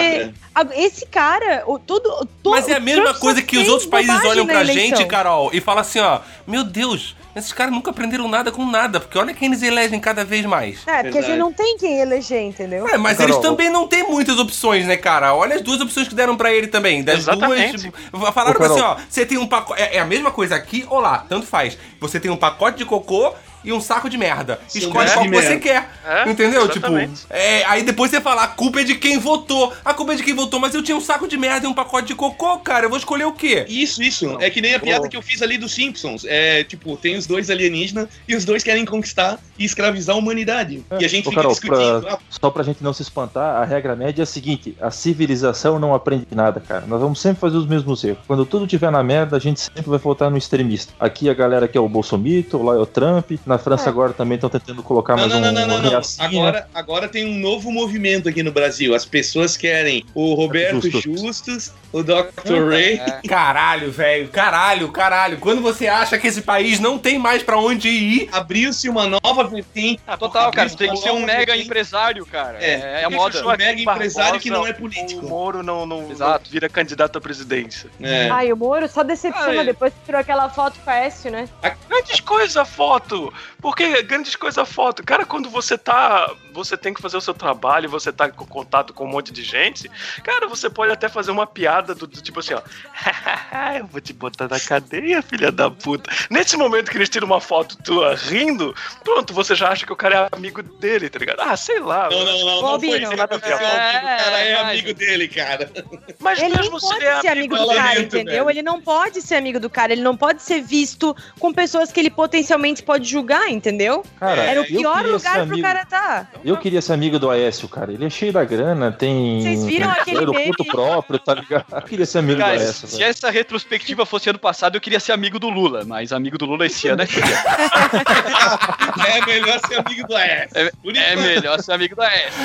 nada. esse cara, o, tudo, todo, Mas é a mesma Trump coisa que os outros países olham pra eleição. gente, Carol, e falam assim, ó, meu Deus, esses caras nunca aprenderam nada com nada, porque olha quem eles elegem cada vez mais. É, porque a gente Verdade. não tem quem eleger, entendeu? É, mas Carol, eles também não têm muitas opções, né, cara? Olha as duas opções que deram pra ele também. Das Exatamente. duas. Falaram Ô, assim, ó, você tem um pacote. É, é a mesma coisa aqui ou lá, tanto faz. Você tem um pacote de cocô e um saco de merda. Sim, Escolhe é qual que você quer. É, entendeu? exatamente. Tipo, é, aí depois você fala, a culpa é de quem votou. A culpa é de quem votou, mas eu tinha um saco de merda e um pacote de cocô, cara. Eu vou escolher o quê? Isso, isso. É que nem a piada que eu fiz ali dos Simpsons. É, tipo, tem os dois alienígenas e os dois querem conquistar e escravizar a humanidade. e a gente Ô, fica Carol, discutindo. pra- ah, só pra gente não se espantar, a regra média é a seguinte: a civilização não aprende nada, cara. Nós vamos sempre fazer os mesmos erros. Quando tudo tiver na merda, a gente sempre vai votar no extremista. Aqui a galera que é o Bolsomito, lá é o Trump. Na França É. agora também estão tentando colocar Não, mais não, um não, não, não, não. reacinha. Agora, agora tem um novo movimento aqui no Brasil. As pessoas querem o Roberto Justus. Justus, o Dr. Ray. Caralho, velho. Caralho, caralho. Quando você acha que esse país não tem mais pra onde ir. Abriu-se uma nova vertente. Ah, total, cara. Tem que ser um mega vertente. empresário, cara. É, É, é a moda. Joaquim mega empresário que não é político. O Moro não, não, Exato. não vira candidato à presidência. É. Ai, o Moro só decepciona Ai. depois que tirou aquela foto com a Écio, né? Grandes coisa foto! Porque grandes coisa foto. Cara, quando você tá. Você tem que fazer o seu trabalho, você tá com contato com um monte de gente. Cara, você pode até fazer uma piada do, do tipo assim, ó. eu vou te botar na cadeia, filha da puta. Nesse momento que eles tiram uma foto tua rindo, pronto, você já acha que o cara é amigo dele, tá ligado? Ah, sei lá. Não, não, não, não foi isso que aconteceu. É, O cara é é, amigo dele, cara. Mas Ele não mesmo se pode ele é ser amigo do cara, dentro, entendeu? velho. Ele não pode ser amigo do cara, ele não pode ser visto com pessoas que ele potencialmente pode julgar, entendeu? Cara, Era o pior lugar ser pro amigo- cara tá. Eu queria ser amigo do Aécio, cara. Ele é cheio da grana, tem. Vocês viram tem aquele aeroporto meme? próprio, tá ligado? Eu queria ser amigo Cara, do Aécio, se velho. essa retrospectiva fosse ano passado, eu queria ser amigo do Lula, mas amigo do Lula esse ano é É melhor ser amigo do Aécio. É, é melhor ser amigo da S.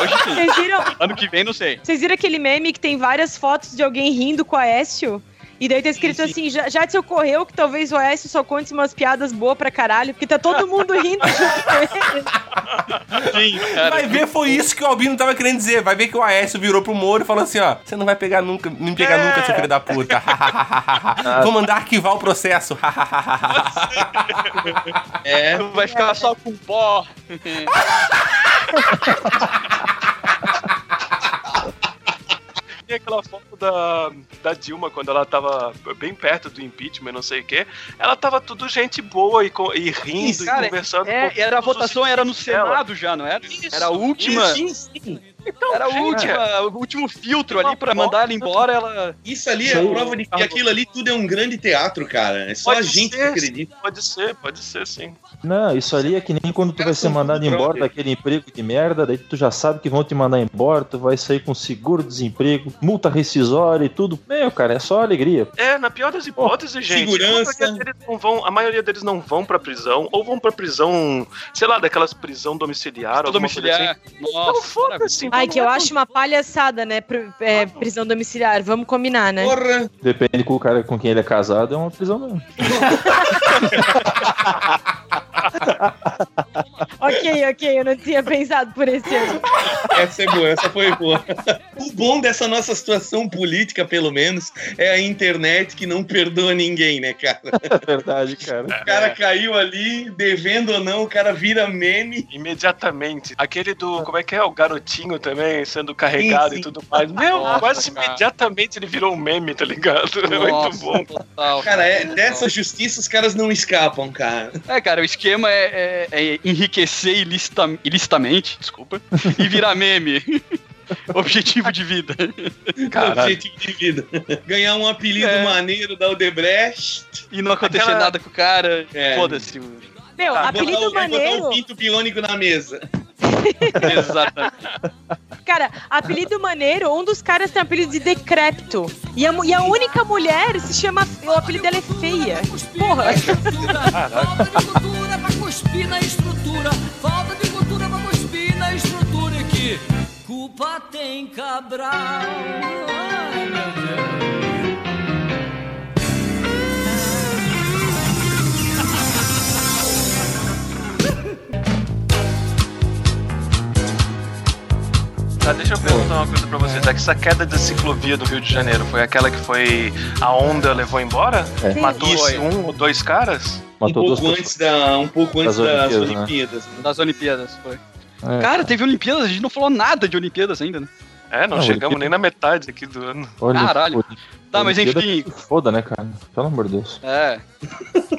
Hoje sim. Vocês viram, Ano que vem, não sei. vocês viram aquele meme que tem várias fotos de alguém rindo com a Aécio? E daí tá escrito Sim, sim. assim, já, já te ocorreu que talvez o Aécio só conte umas piadas boas pra caralho, porque tá todo mundo rindo junto com ele. Sim, cara. Vai ver, foi isso que o Albino tava querendo dizer. Vai ver que o Aécio virou pro Moro e falou assim, ó. Você não vai pegar nunca, me pegar É. nunca, seu filho da puta. Vou mandar arquivar o processo. É. Vai ficar só com pó. Tem aquela aquela foto da, da Dilma quando ela tava bem perto do impeachment, não sei o quê. Ela tava tudo gente boa e, e rindo Isso, cara, e conversando. É, com era a votação era no inimigos dela. Senado já, não era? Isso, Era a última. Sim, sim. Então, Era gente, última, o último filtro ali pra mandar ela embora, ela. Isso ali é prova de que aquilo ali tudo é um grande teatro, cara. É só Pode a gente ser, que acredita. Pode ser, pode ser, sim. Não, isso ali é que nem quando tu vai ser mandado embora daquele emprego de merda, daí tu já sabe que vão te mandar embora, tu vai sair com seguro-desemprego, multa rescisória e tudo. Meu, cara, é só alegria. É, na pior das hipóteses, gente, segurança. a maioria, deles não vão, a maioria deles não vão pra prisão, ou vão pra prisão, sei lá, daquelas prisão domiciliar, coisa domiciliar. assim. Nossa, Então foda-se. Ai, que eu acho uma palhaçada, né? pr- é, prisão domiciliar. Vamos combinar, né? Porra! Depende com o cara com quem ele é casado, é uma prisão mesmo. ok, ok, eu não tinha pensado por esse ano. Essa é boa, essa foi boa. O bom dessa nossa situação política, pelo menos, é a internet que não perdoa ninguém, né, cara? É verdade, cara. O cara caiu ali, devendo ou não, o cara vira meme. Imediatamente. Aquele do. Como é que é? O garotinho também sendo carregado Sim, sim. e tudo mais. Meu, Nossa, quase cara. imediatamente ele virou um meme, tá ligado? É muito Nossa, bom. total. Cara, é, total. dessa justiça os caras não escapam, cara. É, cara, o esquema é, é- é enriquecer ilicita- ilicitamente, desculpa, e virar meme. Objetivo de vida. Caralho. Objetivo de vida. Ganhar um apelido É. maneiro da Odebrecht. E não acontecer Aquela- nada com o cara. É. Foda-se. Meu, Botar apelido botar maneiro. um pinto pilônico na mesa. Exatamente. Cara, apelido maneiro, um dos caras tem apelido de decrépito. E a, e a única mulher se chama. O apelido dela é feia. Porra! Falta de cultura pra cuspir na estrutura. Falta de cultura pra cuspir na estrutura. E que culpa tem Cabral? Ai, meu Deus. Tá, deixa eu perguntar uma coisa pra vocês. É que essa queda da ciclovia do Rio de Janeiro foi aquela que foi. A onda levou embora? É. Matou Isso. um ou dois caras? Um Matou duas pouco, pessoas. antes da, um pouco antes Das das Olimpíadas, né? Olimpíadas. né? Das Olimpíadas, foi. É. Cara, teve Olimpíadas, a gente não falou nada de Olimpíadas ainda, né? É, não, Não, chegamos Olimpíada- nem na metade aqui do ano. Olha, Caralho. olha, Tá, mas enfim. que Foda, né, cara? Pelo amor de Deus. É.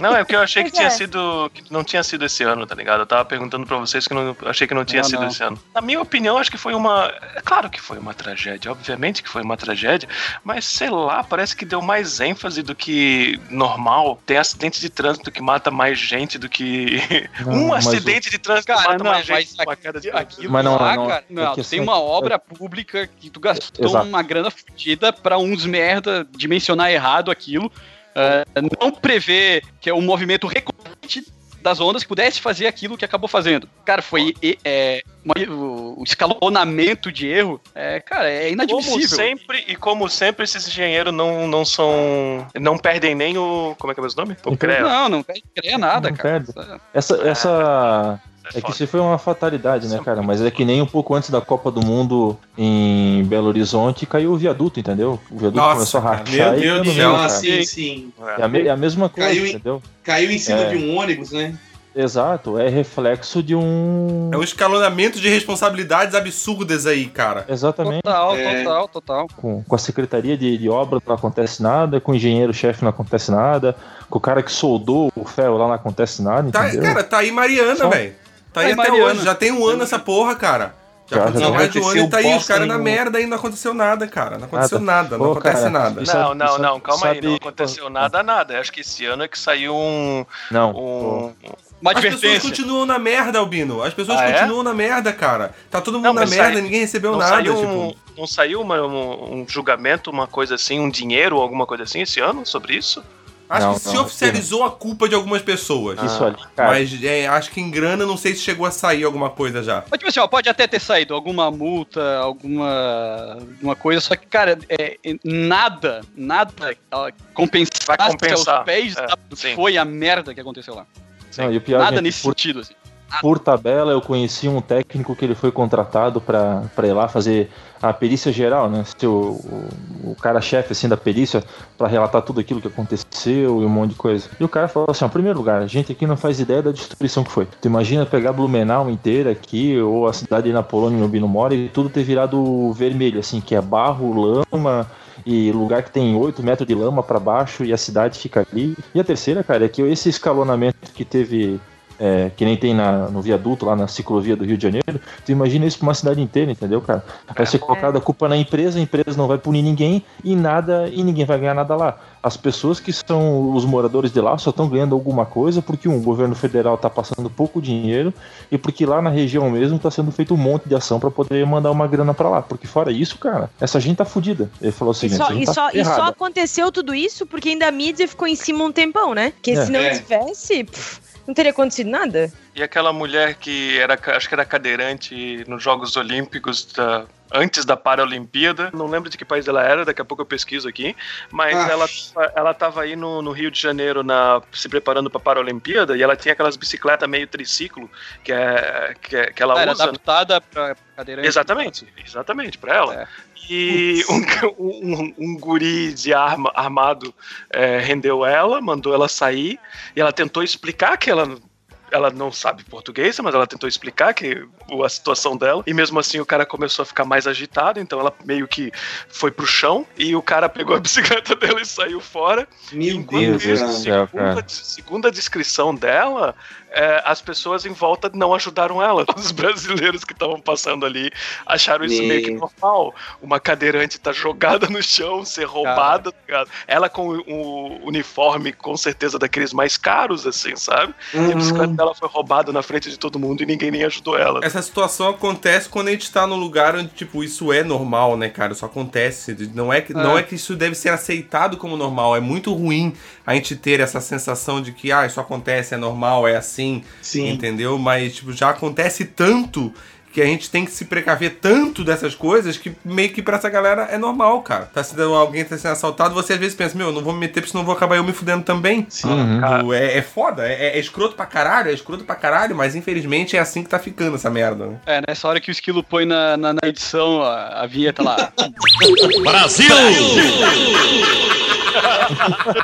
Não, é porque eu achei que tinha é. sido. que não tinha sido esse ano, tá ligado? Eu tava perguntando pra vocês que não, eu achei que não tinha Não, sido não. esse ano. Na minha opinião, acho que foi uma. É claro que foi uma tragédia, obviamente que foi uma tragédia, mas sei lá, parece que deu mais ênfase do que normal. Tem acidente de trânsito que mata mais gente do que. Não, um acidente de trânsito que Cara, mata não, mais gente mas que uma queda de aqui- aquilo Mas não, lá, não, cara, é não, tem assim, uma é- obra pública que tu gastou Exato. uma grana fodida pra uns merda dimensionar errado aquilo, ah, não prever que é um movimento recorrente das ondas que pudesse fazer aquilo que acabou fazendo. Cara, foi é, uma- o, escalonamento de erro, é, cara, é Como inadmissível. sempre, e como sempre, esses engenheiros não, não são. não perdem nem o. Como é que é o nome? O CREA. Não, não perde crer nada, Não cara. perde. Essa, essa É que isso foi uma fatalidade, né, cara? Mas é que nem um pouco antes da Copa do Mundo em Belo Horizonte caiu o viaduto, entendeu? O viaduto Nossa, começou a rachar meu Deus do céu. Cara. sim. É a, me- é a mesma coisa, Caiu em- entendeu? Caiu em cima É. de um ônibus, né? Exato, é reflexo de um. É um escalonamento de responsabilidades absurdas aí, cara. Exatamente. Total, É. total, total. Com, com a Secretaria de, de Obra não acontece nada, com o engenheiro-chefe não acontece nada, com o cara que soldou o ferro lá não acontece nada, Tá, entendeu? cara, tá aí Mariana, velho. Tá aí Tá aí até Mariana. hoje. Já tem um ano essa porra, cara. Já, Já, aconteceu mais de um ano e tá aí os caras na merda e não aconteceu nada, cara. Não aconteceu Nada. nada, não Pô, acontece cara, nada. Não, não, não, calma aí, não aconteceu nada, nada. Acho que esse ano é que saiu um. Não. um Uma As pessoas continuam na merda, Albino. As pessoas Ah, é? continuam na merda, cara. Tá todo mundo Não, na merda, sai- ninguém recebeu não nada, saiu, tipo. um, não saiu uma- um, um julgamento, uma coisa assim, um dinheiro ou alguma coisa assim esse ano sobre isso? Acho Não, que se não, oficializou a culpa de algumas pessoas. Isso ali, cara. Mas é, acho que em grana não sei se chegou a sair alguma coisa já. Mas, tipo assim, ó, pode até ter saído alguma multa, alguma, alguma coisa, só que, cara, é, é nada, nada ó, compensasse Vai compensar, aos pés é, da- sim. foi a merda que aconteceu lá. Não, e o pior, nada gente, nesse por, sentido, assim. Por tabela, eu conheci um técnico que ele foi contratado pra ir lá fazer a perícia geral, né? Ser o, o, o cara-chefe assim da perícia pra relatar tudo aquilo que aconteceu e um monte de coisa. E o cara falou assim: em primeiro lugar, a gente aqui não faz ideia da destruição que foi. Tu imagina pegar Blumenau inteira aqui, ou a cidade na Polônia, no Bino mora, e tudo ter virado vermelho, assim, que é barro, lama e lugar que tem 8 metros de lama pra baixo e a cidade fica ali. E a terceira, cara, é que esse escalonamento que teve é, que nem tem na- no viaduto lá na ciclovia do Rio de Janeiro, tu imagina isso pra uma cidade inteira, entendeu, cara? Vai ser colocada a culpa na empresa, a empresa não vai punir ninguém e nada e ninguém vai ganhar nada lá. As pessoas que são os moradores de lá só estão ganhando alguma coisa porque um, o governo federal tá passando pouco dinheiro e porque lá na região mesmo tá sendo feito um monte de ação pra poder mandar uma grana pra lá. Porque fora isso, cara, essa gente tá fudida. Ele falou assim, E só, e, tá só, e só aconteceu tudo isso porque ainda a mídia ficou em cima um tempão, né? Porque É. se não É. tivesse, pff, não teria acontecido nada. E aquela mulher que era, acho que era cadeirante nos Jogos Olímpicos da- antes da Paralimpíada, não lembro de que país ela era, daqui a pouco eu pesquiso aqui, mas Ah. ela, ela tava aí no, no Rio de Janeiro na, se preparando pra Paralimpíada e ela tinha aquelas bicicletas meio triciclo que, é, que, é- que ela Era usa. adaptada pra cadeirante. Exatamente, exatamente, pra ela. É. E um, um, um guri de arma armado é, rendeu ela, mandou ela sair, e ela tentou explicar que ela. Ela não sabe português, mas ela tentou explicar que a situação dela. E mesmo assim o cara começou a ficar mais agitado, então ela meio que foi pro chão e o cara pegou a bicicleta dela e saiu fora. Meu Enquanto Deus, isso, do céu, segundo, a- segundo a descrição dela, é, as pessoas em volta não ajudaram ela. Os brasileiros que estavam passando ali acharam isso meio que normal. Uma cadeirante tá jogada no chão, ser roubada, tá ligado? Ela com o, uniforme, com certeza, daqueles mais caros, assim, sabe? E a Uhum. bicicleta dela foi roubada na frente de todo mundo e ninguém nem ajudou ela. Essa situação acontece quando a gente tá num lugar onde, tipo, isso é normal, né, cara? Isso acontece. Não é, que, não é que isso deve ser aceitado como normal. É muito ruim a gente ter essa sensação de que, ah, isso acontece, é normal, é assim, Sim. entendeu? Mas, tipo, já acontece tanto que a gente tem que se precaver tanto dessas coisas que meio que pra essa galera é normal, cara. Tá sendo, alguém tá sendo assaltado, você às vezes pensa, meu, eu não vou me meter porque senão vou acabar eu me fudendo também. Uhum. Tipo, É, é foda, é, é escroto pra caralho, é escroto pra caralho, mas infelizmente é assim que tá ficando essa merda, né? É, nessa hora que o esquilo põe na, na, na edição a, a vinheta lá. É,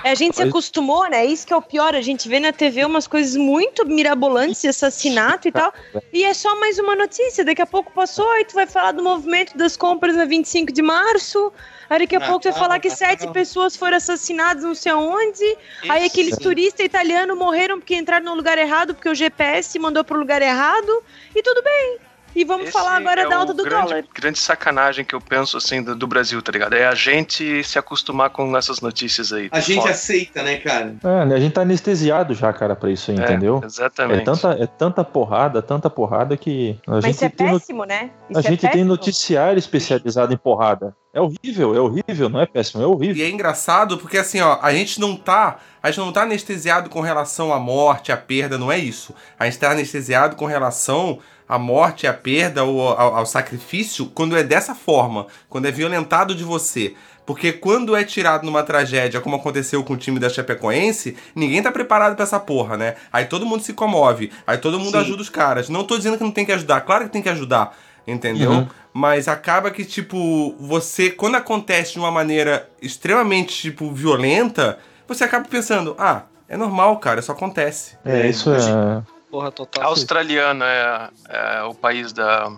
A gente se acostumou, né? Isso que é o pior. A gente vê na TV umas coisas muito mirabolantes de assassinato e tal. E é só mais uma notícia. Daqui a pouco passou e tu vai falar do movimento das compras na 25 de março. Aí daqui a Ah, pouco tu vai falar que sete tá. pessoas foram assassinadas não sei aonde. Aí aqueles turistas italianos morreram porque entraram no lugar errado, porque o GPS mandou pro lugar errado. E tudo bem. E vamos Esse falar agora é da alta do grande, dólar. grande sacanagem que eu penso assim do, do Brasil, tá ligado? É a gente se acostumar com essas notícias aí. A gente aceita, né, cara? É, né, a gente tá anestesiado já, cara, pra isso aí, É, entendeu? Exatamente. É tanta, é tanta porrada, tanta porrada que a Mas gente isso é tem no- péssimo, né? a Isso é gente tem péssimo. noticiário especializado em porrada. É horrível, é horrível, não é péssimo, é horrível. E é engraçado porque assim, ó, a gente não tá. A gente não tá anestesiado com relação à morte, à perda, não é isso. A gente tá anestesiado com relação à morte, à perda ou ao, ao sacrifício quando é dessa forma, quando é violentado de você. Porque quando é tirado numa tragédia, como aconteceu com o time da Chapecoense, ninguém tá preparado pra essa porra, né? Aí todo mundo se comove, aí todo mundo Sim. ajuda os caras. Não tô dizendo que não tem que ajudar, claro que tem que ajudar, entendeu? Uhum. Mas acaba que, tipo, você, quando acontece de uma maneira extremamente, tipo, violenta, você acaba pensando, ah, é normal, cara, isso acontece. É, isso é. Porra, total. Australiano é, é o país da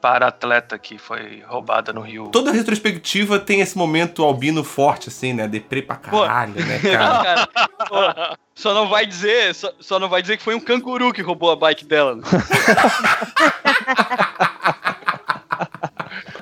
para-atleta que foi roubada no Rio. Toda retrospectiva tem esse momento albino forte, assim, né? Deprê pra caralho, né, cara? Cara, pô, só não vai dizer, só, só não vai dizer que foi um canguru que roubou a bike dela.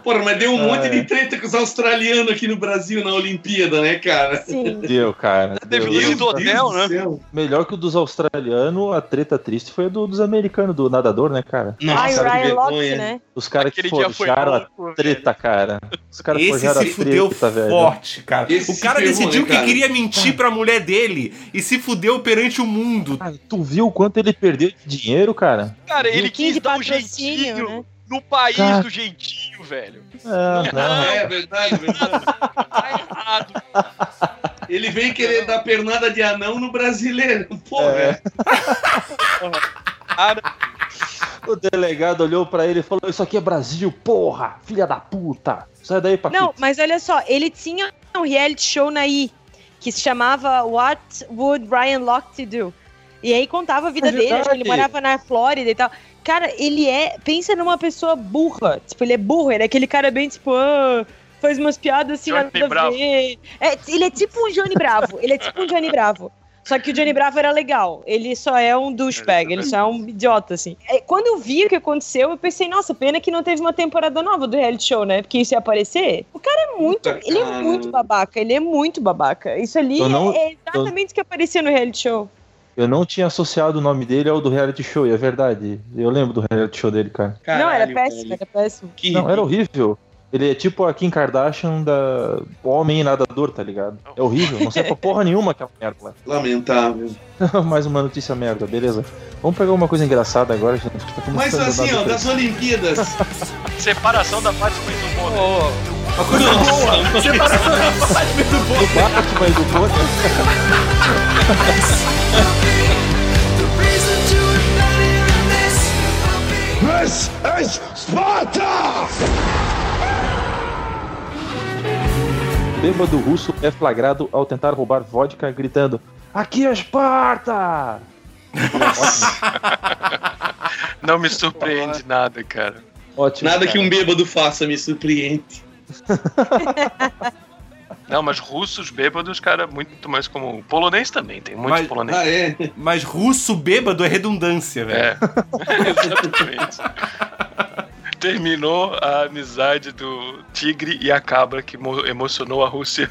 Porra, mas deu um Ah, monte é. de treta com os australianos aqui no Brasil na Olimpíada, né, cara? Sim. Deu, cara. Deve deu. ter sido do hotel, do né? Melhor que o dos australianos, a treta triste foi a do, dos americanos, do nadador, né, cara? Ai, Nossa, que Ryan Locke, né? Os caras que forjaram a treta, cara. Os caras Esse forjaram se a fudeu treta, velho. forte, cara. Esse o se cara decidiu né, que cara? queria mentir pra mulher dele e se fudeu perante o mundo. Cara, tu viu o quanto ele perdeu de dinheiro, cara? Cara, ele quis dar um jeitinho né? No país Cara. do jeitinho, velho. É, não. É verdade, verdade. Tá errado. Ele vem querer dar pernada de anão no brasileiro. Pô, É. Cara, O delegado olhou pra ele e falou: Isso aqui é Brasil, porra! Filha da puta! Sai daí, Paquito. Não, mas olha só, ele tinha um reality show na I que se chamava What Would Ryan Lochte Do? E aí contava a vida É dele, acho que ele morava na Flórida e tal. Cara, ele é. Pensa numa pessoa burra. Tipo, ele é burro, ele é aquele cara bem tipo. "Ah, faz umas piadas assim, Johnny nada a Bravo. ver. É, ele é tipo um Johnny Bravo. Ele é tipo um Johnny Bravo. Só que o Johnny Bravo era legal. Ele só é um douchebag, ele só é um idiota, assim. É, Quando eu vi o que aconteceu, eu pensei, nossa, pena que não teve uma temporada nova do reality show, né? Porque isso ia aparecer. O cara é muito. Puta, ele é muito babaca, ele é muito babaca. Isso ali não- é exatamente o que aparecia no reality show. Eu não tinha associado o nome dele ao do reality show, e é verdade. Eu lembro do reality show dele, cara. não, era Caralho, péssimo, velho. era péssimo. Que Não, era horrível. Ele é tipo a Kim Kardashian da homem nadador, tá ligado? É horrível, não serve pra porra nenhuma aquela merda lá. lamentável. Mais uma notícia merda, beleza. Vamos pegar uma coisa engraçada agora, gente. Tá Mas assim, ó, das Olimpíadas. Separação da Fátima e do Bonner. Uma coisa boa! Separação da Fátima e do Do Batman e do Bonner. This is Sparta! Bêbado russo é flagrado ao tentar roubar vodka, gritando: Aqui é Esparta! Não me surpreende nada, cara. Ótimo. Nada cara. que um bêbado faça me surpreende. Não, mas russos bêbados, cara, muito mais comum. Polonês também, tem muito Mas- polonês. Ah, é? Mas russo bêbado é redundância, velho. É, exatamente. Terminou a amizade do tigre e a cabra que mo- emocionou a Rússia.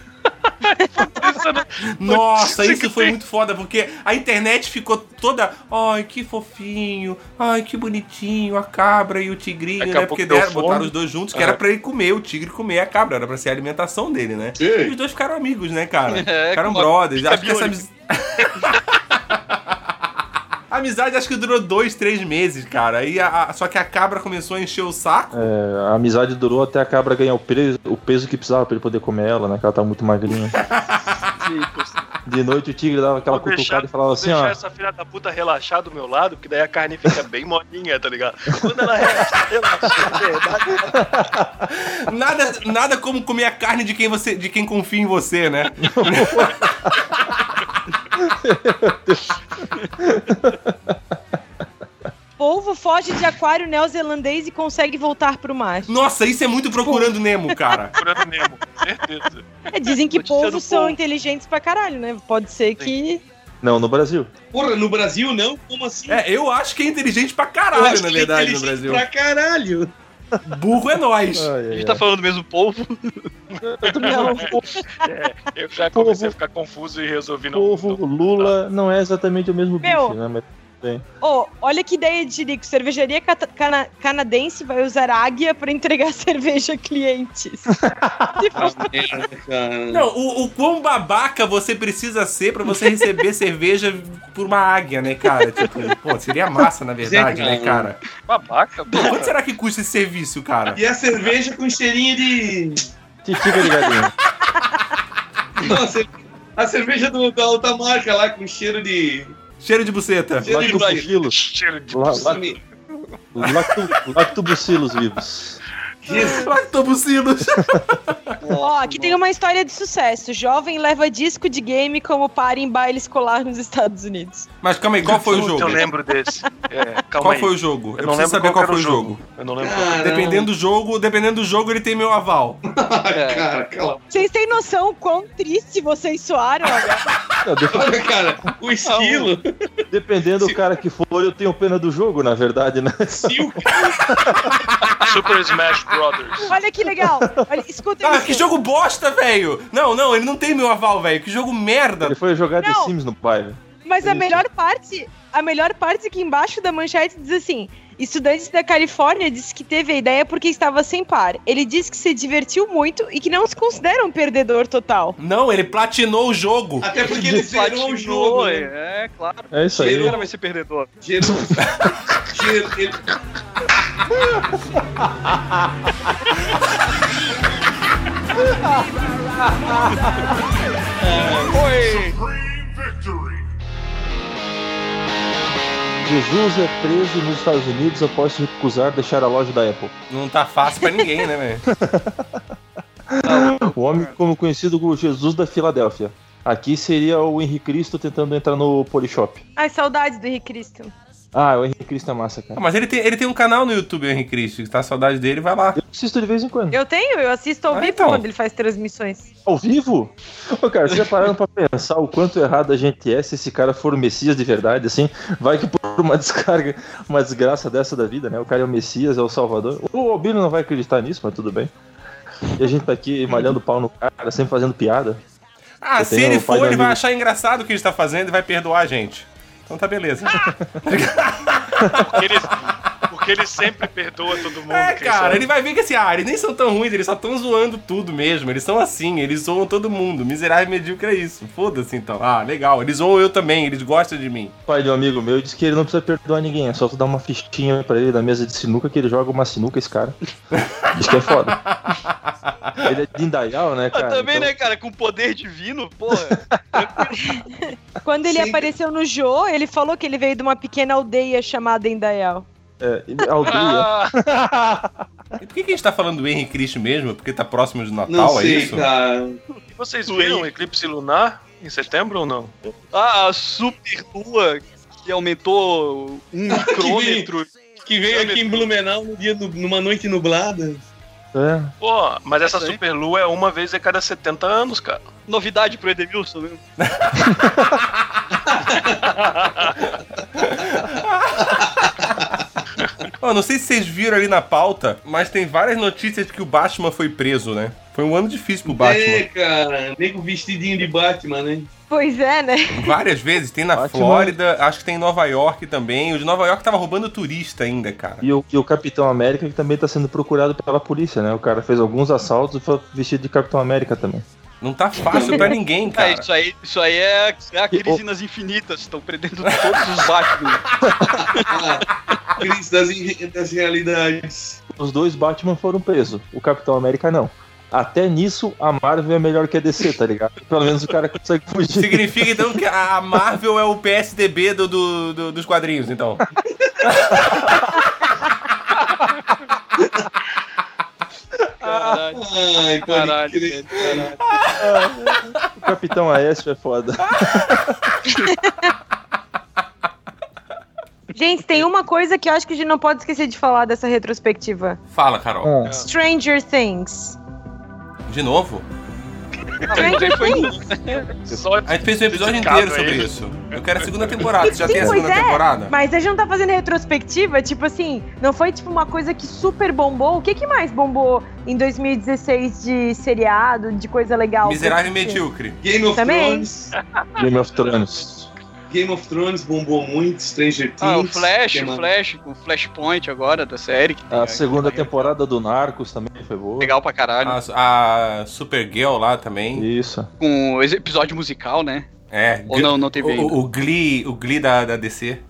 Nossa, Notícia isso foi muito foda, porque a internet ficou toda. Ai, que fofinho. Ai, que bonitinho. A cabra e o tigrinho, Daqui né? Porque deram, fome. botaram os dois juntos, que É. era pra ele comer, o tigre comer a cabra. Era pra ser a alimentação dele, né? E Ei. os dois ficaram amigos, né, cara? É, ficaram brothers. Acho que essa. A amizade acho que durou dois, três meses, cara. Aí a- a- só que a cabra começou a encher o saco. É, a amizade durou até a cabra ganhar o peso, o peso que precisava pra ele poder comer ela, né? Que ela tava muito magrinha. De noite o tigre dava aquela Vou deixar, cutucada e falava assim, deixar ó. essa filha da puta relaxar do meu lado, porque daí a carne fica bem molinha, tá ligado? Quando ela relaxa, relaxa. Nada, nada como comer a carne de quem você, de quem confia em você, né? Polvo foge de aquário neozelandês e consegue voltar pro mar. Nossa, isso é muito procurando Nemo, cara. Procurando Nemo, certeza. É, dizem que polvos são polvo. inteligentes pra caralho, né? Pode ser que. Não, no Brasil. Porra, no Brasil não? Como assim? É, eu acho que é inteligente pra Eu caralho, acho na é verdade, no inteligente Brasil. Pra caralho. Burro é nós. Ai, A gente tá falando do mesmo povo. Eu já comecei a ficar confuso e resolvi não. Povo, Lula não é exatamente o mesmo Meu. bicho, né? Mas Ô, olha que ideia de Jerico. Cervejaria cana- canadense vai usar águia pra entregar cerveja a clientes. Não, o, o quão babaca você precisa ser pra você receber cerveja por uma águia, né, cara? Tipo, pô, seria massa, na verdade, né, cara? Babaca, Pô, quanto será que custa esse serviço, cara? E a cerveja com cheirinho de. Titica de galinha. Nossa, a cerveja do, da alta marca lá com cheiro de. Cheiro de buceta. Cheiro de Lactobacilos. cheiro de. La- la- lacto- Lactobacilos vivos. Lactobucilos. Ó, aqui tem uma história de sucesso. Jovem leva disco de game como par em baile escolar nos Estados Unidos. Mas calma aí, qual foi o jogo? Eu lembro desse. É, calma Qual aí. foi o jogo? Eu, Eu, não preciso saber qual, foi o jogo. jogo. Eu não lembro. Caramba. Dependendo do jogo, dependendo do jogo, ele tem meu aval. Cara, cala. Vocês têm noção quão triste vocês soaram agora? Não, dep- Olha, cara, o esquilo. dependendo do cara que for, eu tenho pena do jogo, na verdade, né? Se o Super Smash Brothers. Olha que legal. Olha, escuta Ah, isso. que jogo bosta, velho! Não, não, ele não tem meu aval, velho. Que jogo merda. Ele foi jogar The Não. Sims no bairro. Mas a melhor parte, a melhor parte aqui embaixo da manchete diz assim: estudantes da Califórnia disse que teve a ideia porque estava sem par. Ele disse que se divertiu muito e que não se considera um perdedor total. Não, ele platinou o jogo. Até porque ele zerou o jogo. Né? É, claro. É isso aí. O cara vai ser perdedor. Gerou. Gerou. ele- Supreme victory. Jesus é preso nos Estados Unidos após se recusar deixar a loja da Apple. Não tá fácil pra ninguém, né, velho? O homem como conhecido como Jesus da Filadélfia. Aqui seria o Henrique Cristo tentando entrar no Polishop. Ai, saudades do Henrique Cristo. Ah, o Henrique Cristo é massa, Ah, cara. Mas ele tem, ele tem um canal no YouTube, o Henrique Cristo. Se tá saudade dele, vai lá. Eu assisto de vez em quando. Eu tenho, eu assisto ao Ah, vivo então. quando ele faz transmissões. Ao vivo? Ô, cara, você já pararam pra pensar o quanto errado a gente é se esse cara for o Messias de verdade, assim? Vai que por uma descarga, uma desgraça dessa da vida, né? O cara é o Messias, é o Salvador. O Albino não vai acreditar nisso, mas tudo bem. E a gente tá aqui malhando pau no cara, sempre fazendo piada. Ah, Eu se ele for, ele vai achar engraçado o que ele está fazendo e vai perdoar a gente. Então tá beleza. Porque ele, porque ele sempre perdoa todo mundo. É, cara, sabe. ele vai ver que assim, ah, eles nem são tão ruins, eles só estão zoando tudo mesmo. Eles são assim, eles zoam todo mundo. Miserável e medíocre é isso. Foda-se então. Ah, legal. Eles zoam eu também, eles gostam de mim. O pai de um amigo meu disse que ele não precisa perdoar ninguém, é só tu dar uma fichinha pra ele na mesa de sinuca que ele joga uma sinuca, esse cara. Diz que é foda. Ele é Dindayal, né, Mas cara? também, Então- né, cara, com poder divino, porra. Quando ele Sempre. apareceu no Jô, ele falou que ele veio de uma pequena aldeia chamada Indaial. É, aldeia. Ah, E por que, que a gente tá falando do Henrique Cristo mesmo? Porque tá próximo de Natal, Não é sei, isso? cara. E vocês viram o eclipse lunar em setembro ou não? ah, a super lua que aumentou um micrômetro. Que veio aqui em Blumenau no dia do- numa noite nublada. É. Pô, mas essa Isso aí. superlua é uma vez a cada 70 anos, cara. Novidade pro Edemilson, né? Ó, não sei se vocês viram ali na pauta, mas tem várias notícias de que o Batman foi preso, né? Foi um ano difícil pro Batman. É, cara. Nego vestidinho de Batman, né? Pois é, né? Várias vezes, tem na Batman. Flórida, acho que tem em Nova York também. O de Nova York tava roubando turista ainda, cara. E o, e o Capitão América que também tá sendo procurado pela polícia, né? O cara fez alguns assaltos e foi vestido de Capitão América também. Não tá fácil pra ninguém, É, cara. isso aí, isso aí é, é a crise nas infinitas. Estão prendendo todos os Batman. Ah, crise das, das realidades. Os dois Batman foram presos, o Capitão América não. Até nisso, a Marvel é melhor que a DC, tá ligado? Pelo menos o cara consegue fugir. Significa então que a Marvel é o PSDB do, do- do- dos quadrinhos, então. Caralho, Ai, caralho, crer. caralho. O Capitão Aécio é foda. Gente, tem uma coisa que eu acho que a gente não pode esquecer de falar dessa retrospectiva. Fala, Carol. Ah, Stranger Things. De novo? A gente fez um episódio inteiro sobre ele. isso. Eu quero a segunda temporada. Você já Sim, tem a segunda é, temporada? Mas a gente não tá fazendo retrospectiva, tipo assim, não foi tipo uma coisa que super bombou. O que, que mais bombou em 2016 de seriado, de coisa legal? Miserável e medíocre. Game of Também. Thrones. Game of Thrones. Game of Thrones bombou muito. Stranger Things. Ah, o Flash, o? Flash, o Flashpoint agora da série. Que tem A segunda temporada do Narcos também foi boa. Legal pra caralho. A, a Supergirl lá também. Isso. Com esse episódio musical, né? É. Ou não, não teve o, o, Glee, o Glee da, da DC.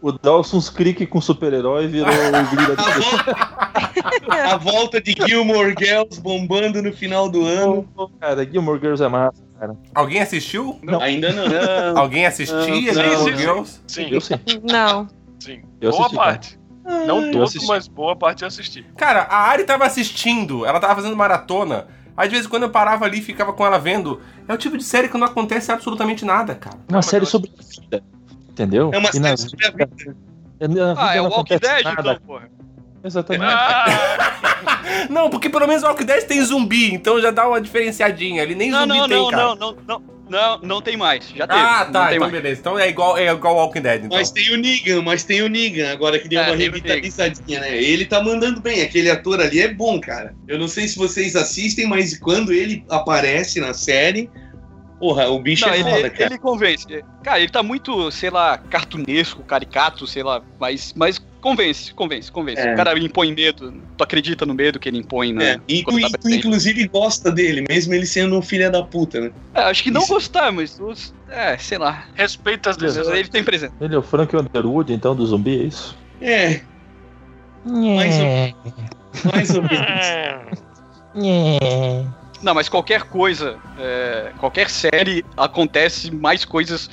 O Dawson's Creek com super-herói virou o Glee da A volta, a volta de Gilmore Girls bombando no final do ano. Cara, Gilmore Girls é massa, cara. Alguém assistiu? Não. Ainda não. Alguém assistia Não, não. Girls? Sim, Eu sei. Não. sim. Eu boa assisti, cara. parte. Não Eu tudo, assisti. mas boa parte eu assisti. Cara, a Ari tava assistindo, ela tava fazendo maratona. Aí de vez em quando eu parava ali e ficava com ela vendo. É o tipo de série que não acontece absolutamente nada, cara. Uma série sobre a vida. Entendeu? É uma na série sobre a vida. Ah, é não o Walking acontece Dead, nada. então, porra. Exatamente. Ah, Não, porque pelo menos o Walking Dead tem zumbi, então já dá uma diferenciadinha ali. Nem Não, zumbi não, tem, não, cara. não, não, não, não, não tem mais. Já teve. Ah, não tá, tem então mais. beleza. Então é igual é igual Walking Dead, então. Mas tem o Negan, mas tem o Negan, agora que deu É, uma revitalizadinha, né? Ele tá mandando bem, aquele ator ali é bom, cara. Eu não sei se vocês assistem, mas quando ele aparece na série, porra, o bicho Não, é ele, foda, cara. ele convence. Cara, ele tá muito, sei lá, cartunesco, caricato, sei lá, mas, mas convence, convence, convence. É. O cara impõe medo, tu acredita no medo que ele impõe, né? É, e tu, tá tu, inclusive gosta dele, mesmo ele sendo um filho da puta, né? É, acho que não Isso. gostar, mas, os- é, sei lá. respeita as decisões. Ele tem presente. Ele é o Frank Underwood, então, do zumbi, é isso? É, mais ou, mais ou menos. Não, mas qualquer coisa, é, qualquer série acontece mais coisas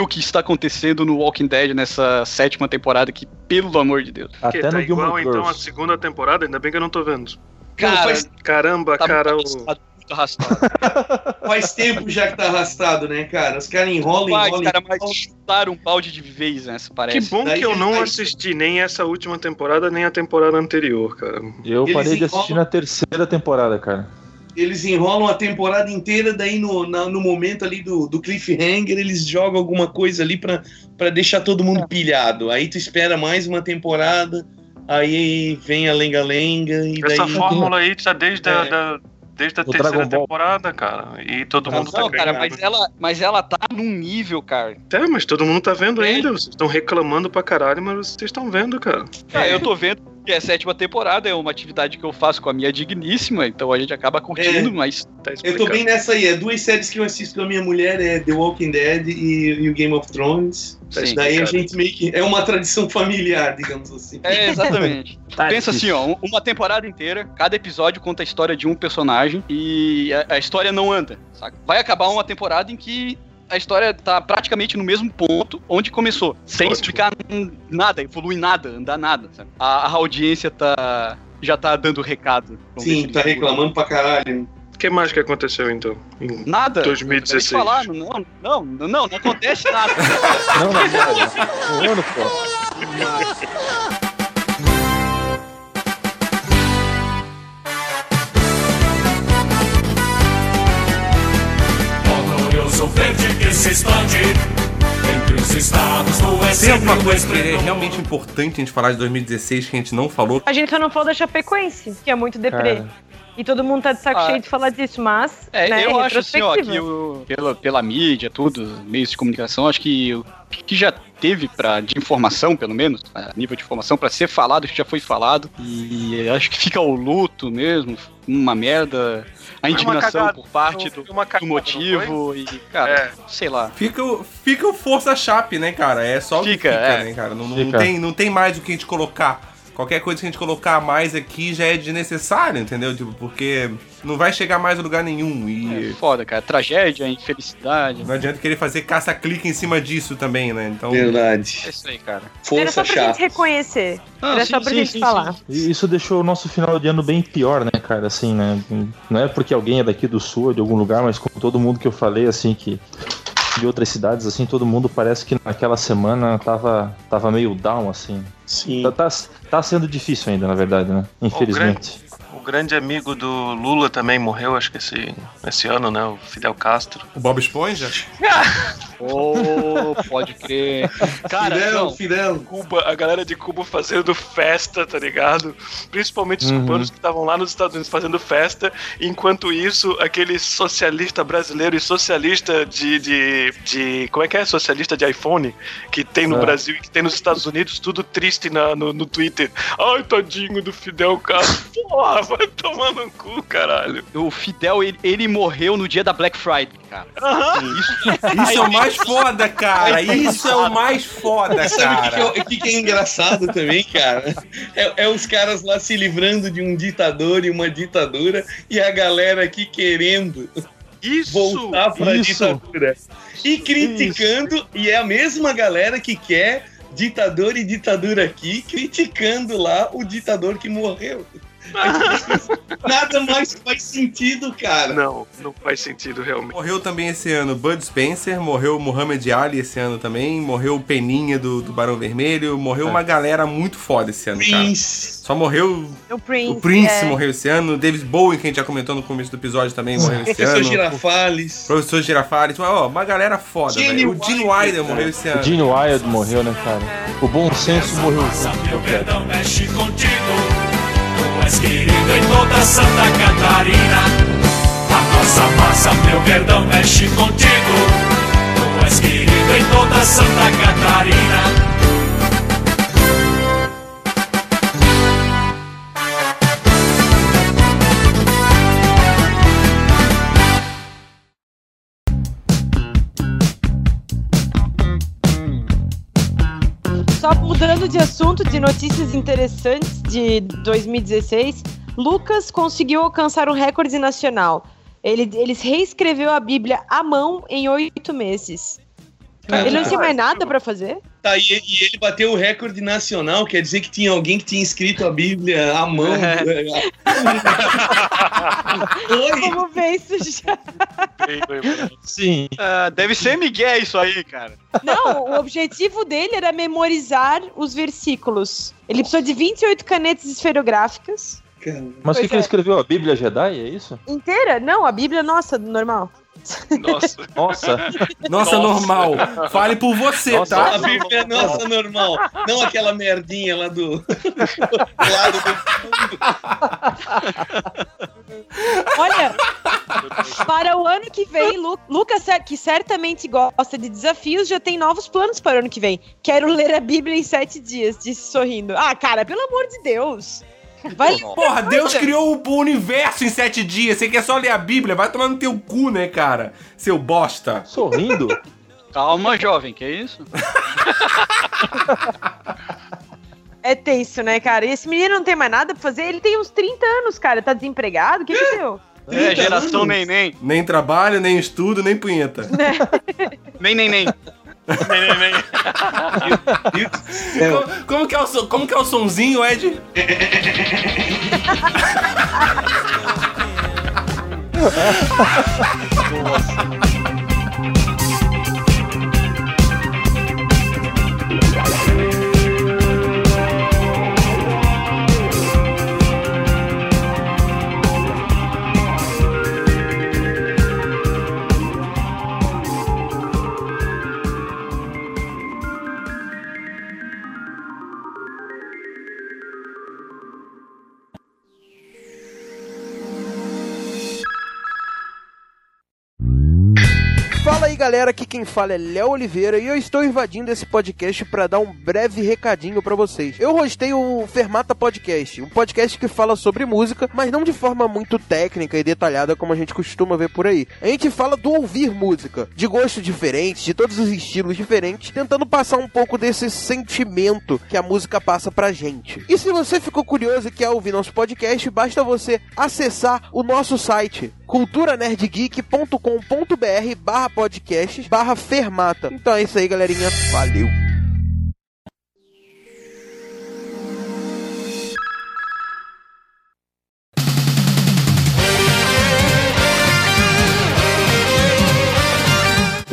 o que está acontecendo no Walking Dead nessa sétima temporada que, pelo amor de Deus. Até que tá no igual Gilmore então a segunda temporada, ainda bem que eu não tô vendo. Cara, faz- Caramba, tá cara, muito o... arrastado. Faz tempo já que tá arrastado, né, cara? Os caras enrolam, Vai, enrolam. cara, enrolam. mas chutaram um balde de vez nessa, Que parece. bom Daí- que eu não daí- assisti nem essa última temporada, nem a temporada anterior, cara. Eu Eles parei de assistir enrolam- na terceira temporada, cara. Eles enrolam a temporada inteira, daí no, na- no momento ali do, do cliffhanger, eles jogam alguma coisa ali pra, pra deixar todo É. mundo pilhado. Aí tu espera mais uma temporada, aí vem a lenga-lenga e daí... Essa fórmula aí tá desde a, É. da, desde a Do terceira temporada, cara. E todo mundo tá Não, cara, mas ela, mas ela tá num nível, cara. É, mas todo mundo tá vendo É. ainda. Vocês estão reclamando pra caralho, mas vocês estão vendo, cara. Ah, eu tô vendo que é a sétima temporada, é uma atividade que eu faço com a minha digníssima, então a gente acaba curtindo, É. mas Tá Eu tô bem nessa aí, é duas séries que eu assisto com a minha mulher, é The Walking Dead e, e o Game of Thrones. sim. Daí a cara. gente meio que... É uma tradição familiar, digamos assim. É, exatamente. Tá Pensa assim, difícil. ó, um- uma temporada inteira, cada episódio conta a história de um personagem e a, a história não anda, saca? Vai acabar uma temporada em que a história tá praticamente no mesmo ponto onde começou, sem Ótimo. explicar nada, evoluir nada, andar nada, sabe? A, a audiência tá já tá dando recado. Sim, tá reclamando pra caralho. O que mais que aconteceu, então? Em- Nada. 2016. Eu acabei de falar, não, não, não, não, não acontece nada. Não, não, não. Um ano, pô. Glorioso verde que se expande entre os estados do Tem alguma coisa que é realmente importante a gente falar de 2016 que a gente não falou? A gente só não falou da Chapecoense, que é muito deprê. Cara. E todo mundo tá de saco Ah. cheio de falar disso, mas. É, né, eu acho assim, ó, que o, pela, pela mídia, tudo, meios de comunicação, acho que o que já teve para de informação, pelo menos, a nível de informação, para ser falado, que já foi falado. E acho que fica o luto mesmo, uma merda, a indignação cagada, por parte do, uma do cagada, motivo e, cara, É. sei lá. Fica o, fica o Força Chape, né, cara? É só o que Fica, fica, é. né, cara? Não, não Fica. tem, não tem mais o que a gente colocar. Qualquer coisa que a gente colocar mais aqui já é desnecessário, entendeu? Tipo, porque não vai chegar mais a lugar nenhum. E É foda, cara. Tragédia, infelicidade. não adianta querer fazer caça-clique em cima disso também, né? Então. Verdade. É isso aí, cara. Era Força só pra gente chata. reconhecer. Não, Era sim, só pra sim, gente sim, falar. E isso deixou o nosso final de ano bem pior, né, cara? Assim, né? Não é porque alguém é daqui do sul, de algum lugar, mas com todo mundo que eu falei, assim, que de outras cidades, assim, todo mundo parece que naquela semana tava, tava meio down, assim. Sim. Tá, tá, tá sendo difícil ainda, na verdade, né? Infelizmente. O grande amigo do Lula também morreu, acho que esse, esse ano, né? O Fidel Castro. O Bob Esponja? Oh, pode crer. Cara, Fidel, não, Fidel. Cuba, a galera de Cuba fazendo festa, tá ligado? Principalmente os Uhum. cubanos que estavam lá nos Estados Unidos fazendo festa. Enquanto isso, aquele socialista brasileiro e socialista de. de, de como é que é? Socialista de iPhone, que tem no É. Brasil e que tem nos Estados Unidos, tudo triste na, no, no Twitter. Ai, tadinho do Fidel Castro. Porra, vai tomar no cu, caralho. o Fidel, ele, ele morreu no dia da Black Friday, cara. Isso, Isso é o mais foda, cara! Isso é o mais foda, Sabe o que, que é- cara! o que que é engraçado também, cara? É, é os caras lá se livrando de um ditador e uma ditadura e a galera aqui querendo Isso! voltar pra isso. ditadura. E criticando, e é a mesma galera que quer ditador e ditadura aqui, criticando lá o ditador que morreu. Nada mais faz sentido, cara. Não, não faz sentido realmente. Morreu também esse ano Bud Spencer, morreu Muhammad Ali esse ano também, morreu o Peninha do, do Barão Vermelho, morreu uma galera muito foda esse ano, cara. Prince. Só morreu O Prince. o Prince, é. morreu esse ano, David Bowie, que a gente já comentou no começo do episódio também, morreu esse Professor ano. Girafales. Professor Girafales, mas, ó, uma galera foda, velho. O Gene Wilder, Wilder morreu esse ano. O Gene Wild morreu, né, cara? O bom senso morreu eu quero. perdão mexe contigo. És querido em toda Santa Catarina. A nossa massa, meu perdão mexe contigo. Tu és querido em toda Santa Catarina. Só mudando de assunto, de notícias interessantes de 2016, Lucas conseguiu alcançar um recorde nacional. Ele, ele reescreveu a Bíblia à mão em oito meses. ele não tinha mais nada pra fazer? Tá, e, e ele bateu o recorde nacional, quer dizer que tinha alguém que tinha escrito a Bíblia à mão. Vamos ver isso já. Sim. Ah, deve ser Miguel isso aí, cara. Não, o objetivo dele era memorizar os versículos. Ele precisou de 28 canetas esferográficas. Mas o que, que ele é. escreveu? A Bíblia Jedi, é isso? Inteira? Não, a Bíblia nossa, normal. Nossa. Nossa. Nossa, normal. Fale por você, Nossa, tá? A Bíblia é nossa normal, não aquela merdinha lá do. lado do Olha, para o ano que vem, Lu- Lucas, que certamente gosta de desafios, já tem novos planos para o ano que vem. Quero ler a Bíblia em sete dias, disse sorrindo. Ah, cara, pelo amor de Deus. Vai Porra, Deus criou o universo em sete dias. Você quer só ler a Bíblia? Vai tomar no teu cu, né, cara? Seu bosta. Sorrindo? Calma, jovem, que isso? É tenso, né, cara? E esse menino não tem mais nada pra fazer. Ele tem uns 30 anos, cara. Tá desempregado? O que que deu? É, geração nem nem. Nem trabalho, nem estudo, nem punheta. Nem nem nem. Como, como que é o, som- como que é o sonzinho, Ed? Fala aí galera, aqui quem fala é Léo Oliveira e eu estou invadindo esse podcast para dar um breve recadinho para vocês. Eu hostei o Fermata Podcast, um podcast que fala sobre música, mas não de forma muito técnica e detalhada como a gente costuma ver por aí. A gente fala do ouvir música, de gostos diferentes, de todos os estilos diferentes, tentando passar um pouco desse sentimento que a música passa pra gente. E se você ficou curioso e quer ouvir nosso podcast, basta você acessar o nosso site culturanerdgeek.com.br barra podcasts barra fermata. Então é isso aí, galerinha. Valeu!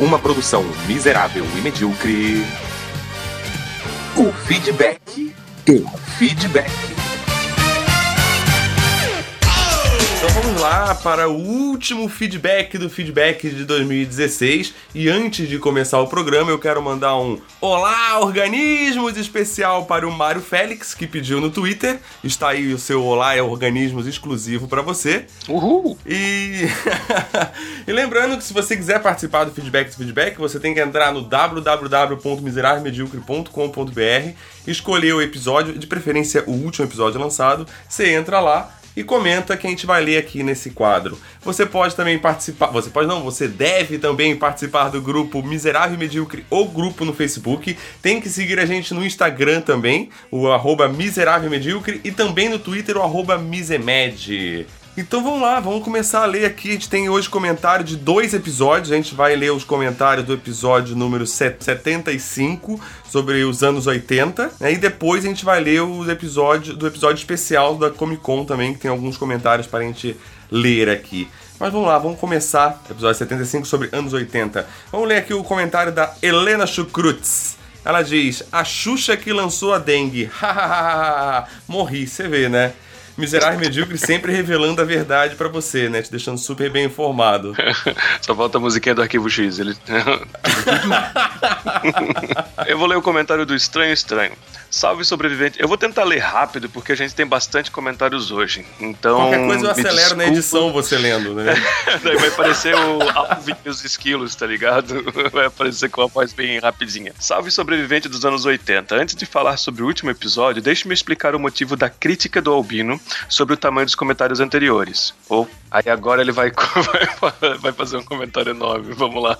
Uma produção miserável e medíocre. O feedback. O feedback. Então vamos lá para o último feedback do feedback de 2016. E antes de começar o programa, eu quero mandar um Olá, organismos especial para o Mário Félix, que pediu no Twitter. Está aí o seu Olá é organismos exclusivo para você. Uhul! E... e lembrando que se você quiser participar do feedback do feedback, você tem que entrar no www.miserávelmedíocre.com.br, escolher o episódio, de preferência o último episódio lançado, você entra lá e comenta que a gente vai ler aqui nesse quadro. Você pode também participar, você pode não, você deve também participar do grupo Miserável e Medíocre ou grupo no Facebook. Tem que seguir a gente no Instagram também, o arroba Miserável e Medíocre, e também no Twitter, o arroba Misemed. Então vamos lá, vamos começar a ler aqui. A gente tem hoje comentário de dois episódios. A gente vai ler os comentários do episódio número 75 sobre os anos 80. né? E depois a gente vai ler os episódios do episódio especial da Comic Con também, que tem alguns comentários para a gente ler aqui. Mas vamos lá, vamos começar. Episódio 75 sobre anos 80. Vamos ler aqui o comentário da Helena Chukrutz. Ela diz: A Xuxa que lançou a dengue. Morri, você vê, né? Miserável e medíocre sempre revelando a verdade pra você, né? Te deixando super bem informado. Só falta a musiquinha do Arquivo X. Ele... Eu vou ler o comentário do Estranho Estranho. Salve sobrevivente. Eu vou tentar ler rápido porque a gente tem bastante comentários hoje. Então. Qualquer coisa eu acelero na desculpa. edição você lendo, né? Daí vai aparecer o Alvin e os esquilos, tá ligado? Vai aparecer com a voz bem rapidinha. Salve sobrevivente dos anos 80. Antes de falar sobre o último episódio, deixe-me explicar o motivo da crítica do Albino sobre o tamanho dos comentários anteriores. Ou aí agora ele vai, vai, vai fazer um comentário enorme. Vamos lá.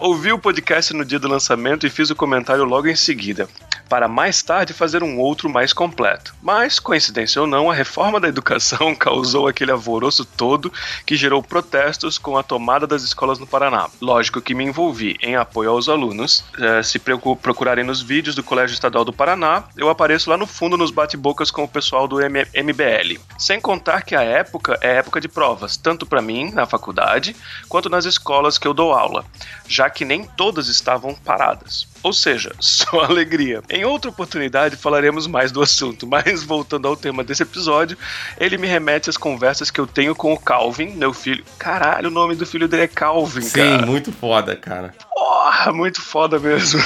Ouvi o podcast no dia do lançamento e fiz o comentário logo em seguida. para mais tarde fazer um outro mais completo. Mas, coincidência ou não, a reforma da educação causou aquele alvoroço todo que gerou protestos com a tomada das escolas no Paraná. Lógico que me envolvi em apoio aos alunos. Eh, se procurarem nos vídeos do Colégio Estadual do Paraná, eu apareço lá no fundo nos bate-bocas com o pessoal do MBL. Sem contar que a época é época de provas, tanto para mim na faculdade quanto nas escolas que eu dou aula, já que nem todas estavam paradas. Ou seja, só alegria. Em outra oportunidade falaremos mais do assunto, mas voltando ao tema desse episódio, ele me remete às conversas que eu tenho com o Calvin, meu filho. Caralho, o nome do filho dele é Calvin, Sim, cara. muito foda, cara. Porra, muito foda mesmo.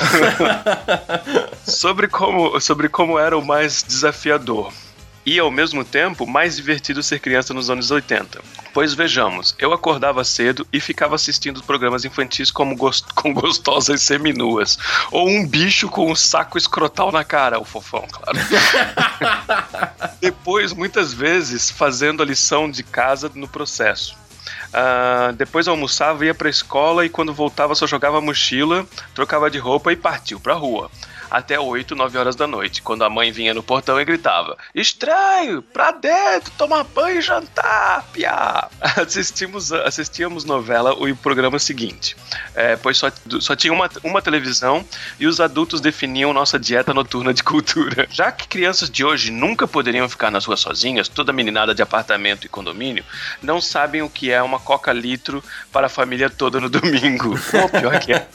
sobre, como, sobre como era o mais desafiador. E ao mesmo tempo, mais divertido ser criança nos anos 80. Pois vejamos, eu acordava cedo e ficava assistindo programas infantis como gos- com gostosas seminuas. Ou um bicho com um saco escrotal na cara, o fofão, claro. Depois, muitas vezes, fazendo a lição de casa no processo. Ah, depois almoçava, ia pra escola e quando voltava só jogava a mochila, trocava de roupa e partiu pra rua. Até 8, 9 horas da noite, quando a mãe vinha no portão e gritava: Estranho, pra dentro, tomar banho e jantar, piá. Assistimos, assistíamos novela o programa seguinte, é, pois só, só tinha uma, uma televisão e os adultos definiam nossa dieta noturna de cultura. Já que crianças de hoje nunca poderiam ficar nas ruas sozinhas, toda meninada de apartamento e condomínio, não sabem o que é uma coca litro para a família toda no domingo. Ou pior que é.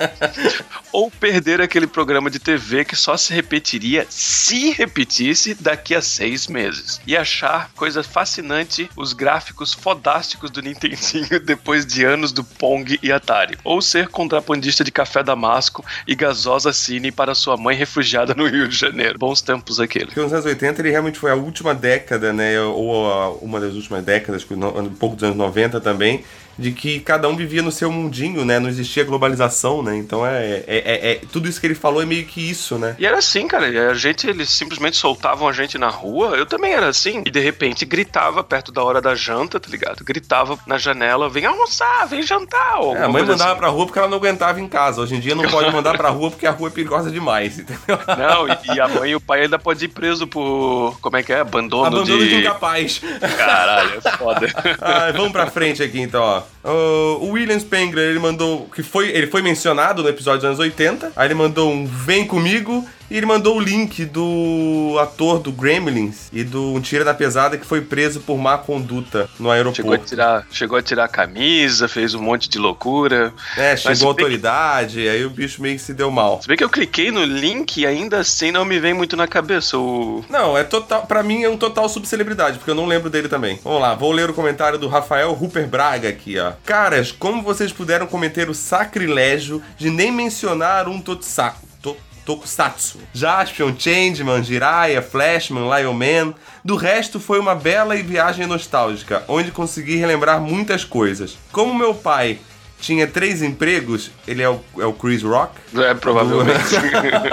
Ou perder aquele programa de TV que só se repetiria se repetisse daqui a seis meses. E achar coisa fascinante os gráficos fodásticos do Nintendinho depois de anos do Pong e Atari. Ou ser contrabandista de café damasco e gasosa cine para sua mãe refugiada no Rio de Janeiro. Bons tempos aquele. Porque nos anos 80 ele realmente foi a última década, né? Ou a- uma das últimas décadas, um pouco dos anos 90 também, de que cada um vivia no seu mundinho, né? Não existia globalização, né? Então é, é, é- é- tudo isso que ele falou é meio que isso, né? E era assim, cara. A gente, eles simplesmente soltavam a gente na rua. Eu também era assim. E de repente gritava perto da hora da janta, tá ligado? Gritava na janela: vem almoçar, vem jantar. É, a mãe mandava assim. pra rua porque ela não aguentava em casa. Hoje em dia não pode mandar pra rua porque a rua é perigosa demais, entendeu? Não, e, e a mãe e o pai ainda podem ir preso por. Como é que é? Abandono, Abandono de de. incapaz. Caralho, é foda. Ah, vamos pra frente aqui então, ó. O- O William Spengler, ele mandou. que foi Ele foi mencionado no episódio dos anos 80. Aí ele mandou um Vem comigo. E ele mandou o link do ator do Gremlins e do Um Tira da Pesada que foi preso por má conduta no Chegou a, aeroporto. tirar, chegou a tirar a camisa, fez um monte de loucura. É, chegou a autoridade, aí o bicho meio que se deu mal. Se bem que eu cliquei no link e ainda assim não me vem muito na cabeça o. Não, é total. Pra mim é um total subcelebridade, porque eu não lembro dele também. Vamos lá, vou ler o comentário do Rafael Rupert Braga aqui, ó. Caras, como vocês puderam cometer o sacrilégio de nem mencionar um Totsaku? To- Tokusatsu. Jaspion, Changeman, Jiraiya, Flashman, Lion Man. Do resto foi uma bela e viagem nostálgica, onde consegui relembrar muitas coisas. Como meu pai tinha três empregos, ele é o, é o Chris Rock? É, provavelmente.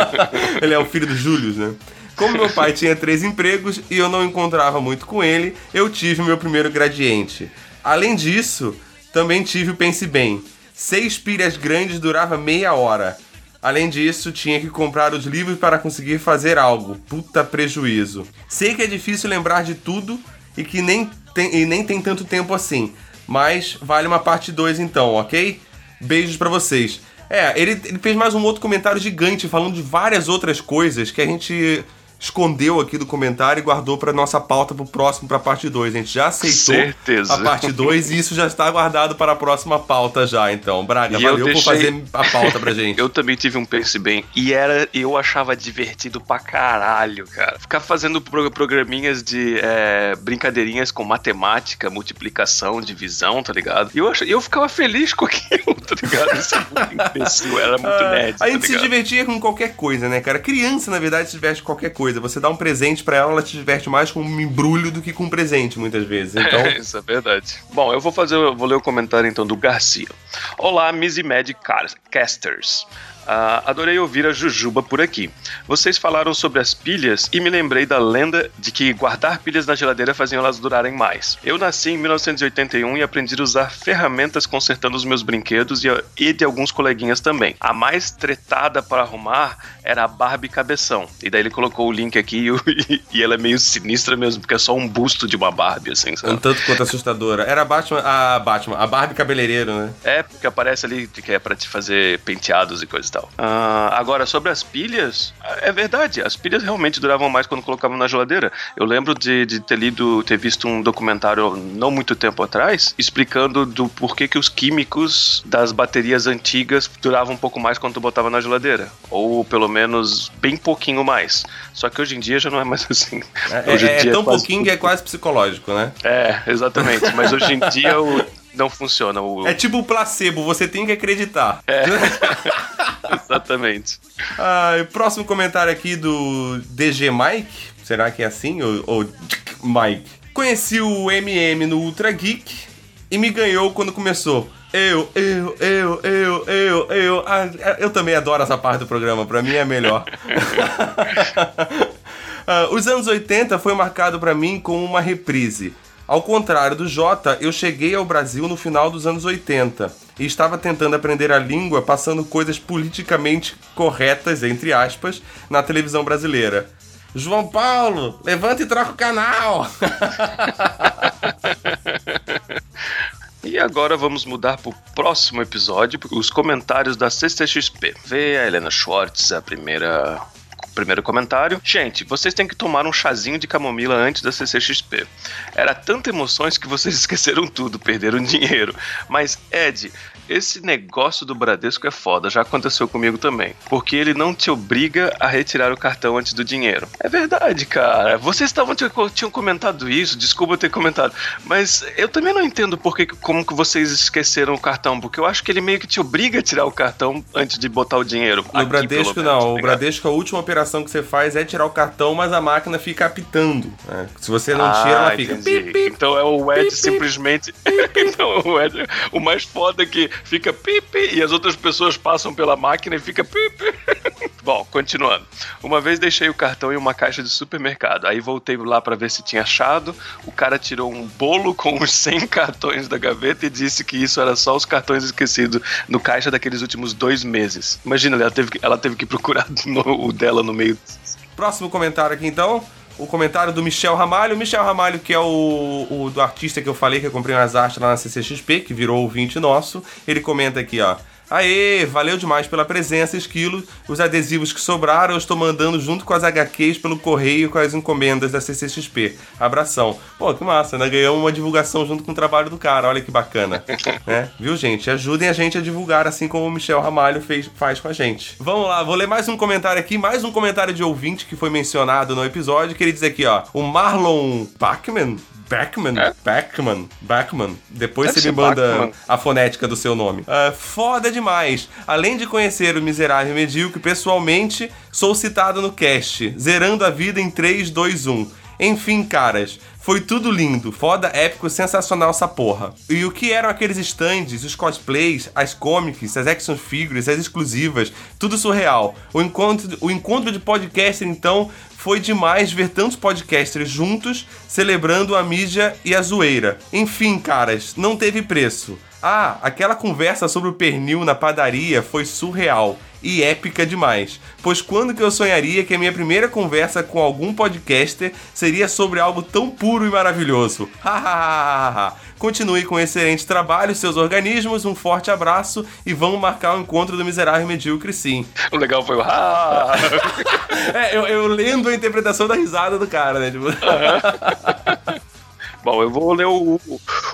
ele é o filho do Julius, né? Como meu pai tinha três empregos e eu não encontrava muito com ele, eu tive meu primeiro gradiente. Além disso, também tive o Pense Bem. Seis pilhas grandes durava meia hora. Além disso, tinha que comprar os livros para conseguir fazer algo. Puta prejuízo. Sei que é difícil lembrar de tudo e que nem tem, e nem tem tanto tempo assim. Mas vale uma parte 2 então, ok? Beijos pra vocês. É, ele, ele fez mais um outro comentário gigante falando de várias outras coisas que a gente escondeu aqui do comentário e guardou pra nossa pauta pro próximo, pra parte 2. A gente já aceitou Certeza. a parte 2 e isso já está guardado para a próxima pauta já, então. Braga, E eu valeu por deixei- fazer a pauta pra gente. Eu também tive um Pense Bem. E era, eu achava divertido pra caralho, cara. Ficar fazendo pro- programinhas de é, brincadeirinhas com matemática, multiplicação, divisão, tá ligado? E eu, ach- eu ficava feliz com aquilo, tá ligado? Isso é muito imbecil, era muito Ah, nerd. a gente tá se divertia com qualquer coisa, né, cara? Criança, na verdade, se diverte com qualquer coisa. Coisa. Você dá um presente pra ela, ela te diverte mais com um embrulho do que com um presente, muitas vezes. Então, Isso é verdade. Bom, eu vou fazer, eu vou ler o comentário então do Garcia. Olá, Miss e Mad Casters. Ah, adorei ouvir a Jujuba por aqui. Vocês falaram sobre as pilhas e me lembrei da lenda de que guardar pilhas na geladeira faziam elas durarem mais. Eu nasci em 1981 e aprendi a usar ferramentas consertando os meus brinquedos e, de alguns coleguinhas também. A mais tretada para arrumar era a Barbie Cabeção. E daí ele colocou o link aqui e, e ela é meio sinistra mesmo, porque é só um busto de uma Barbie, assim, sabe? um tanto quanto assustadora. Era a Batman, a Batman, a Barbie cabeleireiro, né? É, porque aparece ali que é pra te fazer penteados e coisa e tal. Ah, agora, sobre as pilhas, é verdade, as pilhas realmente duravam mais quando colocavam na geladeira. Eu lembro de, de ter lido, ter visto um documentário não muito tempo atrás, explicando do porquê que os químicos das baterias antigas duravam um pouco mais quando tu botava na geladeira. Ou pelo menos bem pouquinho mais. Só que hoje em dia já não é mais assim. É, Hoje em é- é dia tão pouquinho que é quase psicológico, né? É, exatamente. Mas hoje em dia o- não funciona. O... É tipo o placebo, você tem que acreditar. É. Exatamente. Ah, próximo comentário aqui do DG Mike. Será que é assim? Ou, ou Mike? Conheci o MM no Ultra Geek e me ganhou quando começou. Eu, eu, eu, eu, eu, eu. Ah, eu também adoro essa parte do programa, pra mim é melhor. Ah, os anos 80 foi marcado pra mim com uma reprise. Ao contrário do Jota, eu cheguei ao Brasil no final dos anos 80 e estava tentando aprender a língua passando coisas politicamente corretas, entre aspas, na televisão brasileira. João Paulo, levanta e troca o canal! E agora vamos mudar para o próximo episódio, os comentários da CCXP. Vê a Helena Schwartz, a primeira. Primeiro comentário. Gente, vocês têm que tomar um chazinho de camomila antes da CCXP. Era tanta emoções que vocês esqueceram tudo, perderam dinheiro. Mas, Ed, esse negócio do Bradesco é foda, já aconteceu comigo também. Porque ele não te obriga a retirar o cartão antes do dinheiro. É verdade, cara. Vocês estavam tinham comentado isso, desculpa eu ter comentado. Mas eu também não entendo por que, como que vocês esqueceram o cartão. Porque eu acho que ele meio que te obriga a tirar o cartão antes de botar o dinheiro. No Aqui, Bradesco, menos, não. tá O? Bradesco, a última operação que você faz é tirar o cartão, mas a máquina fica apitando. né? Se você não tira, ela fica. Ah, entendi. Então é o Ed simplesmente. então o Ed, o mais foda é que fica pipi e as outras pessoas passam pela máquina e fica pipi. Bom, continuando. Uma vez deixei o cartão em uma caixa de supermercado. Aí voltei lá pra ver se tinha achado. O cara tirou um bolo com os 100 cartões da gaveta e disse que isso era só os cartões esquecidos no caixa daqueles últimos dois meses. Imagina, ela teve que, ela teve que procurar no- o dela no meio. Próximo comentário aqui então. O comentário do Michel Ramalho. Michel Ramalho, que é o, o do artista que eu falei que eu comprei umas artes lá na CCXP, que virou ouvinte nosso. Ele comenta aqui, ó. Aê, valeu demais pela presença, Esquilo. Os adesivos que sobraram eu estou mandando junto com as HQs pelo correio com as encomendas da CCXP. Abração. Pô, que massa, né? Ganhamos uma divulgação junto com o trabalho do cara, olha que bacana. né? Viu, gente? Ajudem a gente a divulgar, assim como o Michel Ramalho fez, faz com a gente. Vamos lá, vou ler mais um comentário aqui, mais um comentário de ouvinte que foi mencionado no episódio, que ele diz aqui, ó. O Marlon Backman? Backman? Backman. Depois Deve você me manda a fonética do seu nome. Ah, foda demais. Além de conhecer o miserável medíocre pessoalmente, sou citado no cast, zerando a vida em 3, 2, 1. Enfim, caras, foi tudo lindo, foda, épico, sensacional essa porra. E o que eram aqueles stands, os cosplays, as comics, as action figures, as exclusivas, tudo surreal. O encontro, o encontro de podcaster, então, foi demais ver tantos podcasters juntos, celebrando a mídia e a zoeira. Enfim, caras, não teve preço. Ah, aquela conversa sobre o pernil na padaria foi surreal e épica demais. Pois quando que eu sonharia que a minha primeira conversa com algum podcaster seria sobre algo tão puro e maravilhoso? Hahaha. Continue com um excelente trabalho, seus organismos, um forte abraço e vamos marcar o encontro do miserável medíocre sim. O legal foi o. É, eu, eu lendo a interpretação da risada do cara, né? Tipo... Bom, eu vou ler o,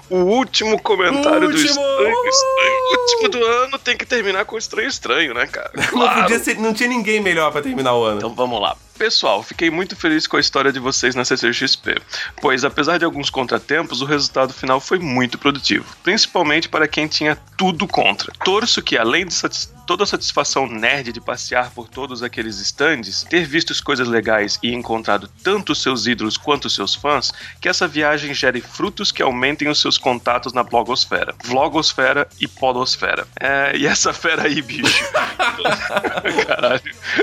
o último comentário do Último! Estranho Estranho. O último do ano tem que terminar com Estranho Estranho, né, cara? Não, podia ser- não tinha ninguém melhor pra terminar o ano. Então vamos lá. Pessoal, fiquei muito feliz com a história de vocês na CCXP, pois apesar de alguns contratempos, o resultado final foi muito produtivo, principalmente para quem tinha tudo contra. Torço que, além de satis- toda a satisfação nerd de passear por todos aqueles stands, ter visto as coisas legais e encontrado tanto os seus ídolos quanto os seus fãs, que essa viagem gere frutos que aumentem os seus contatos na blogosfera, vlogosfera e podosfera. É, e essa fera aí, bicho. Caralho.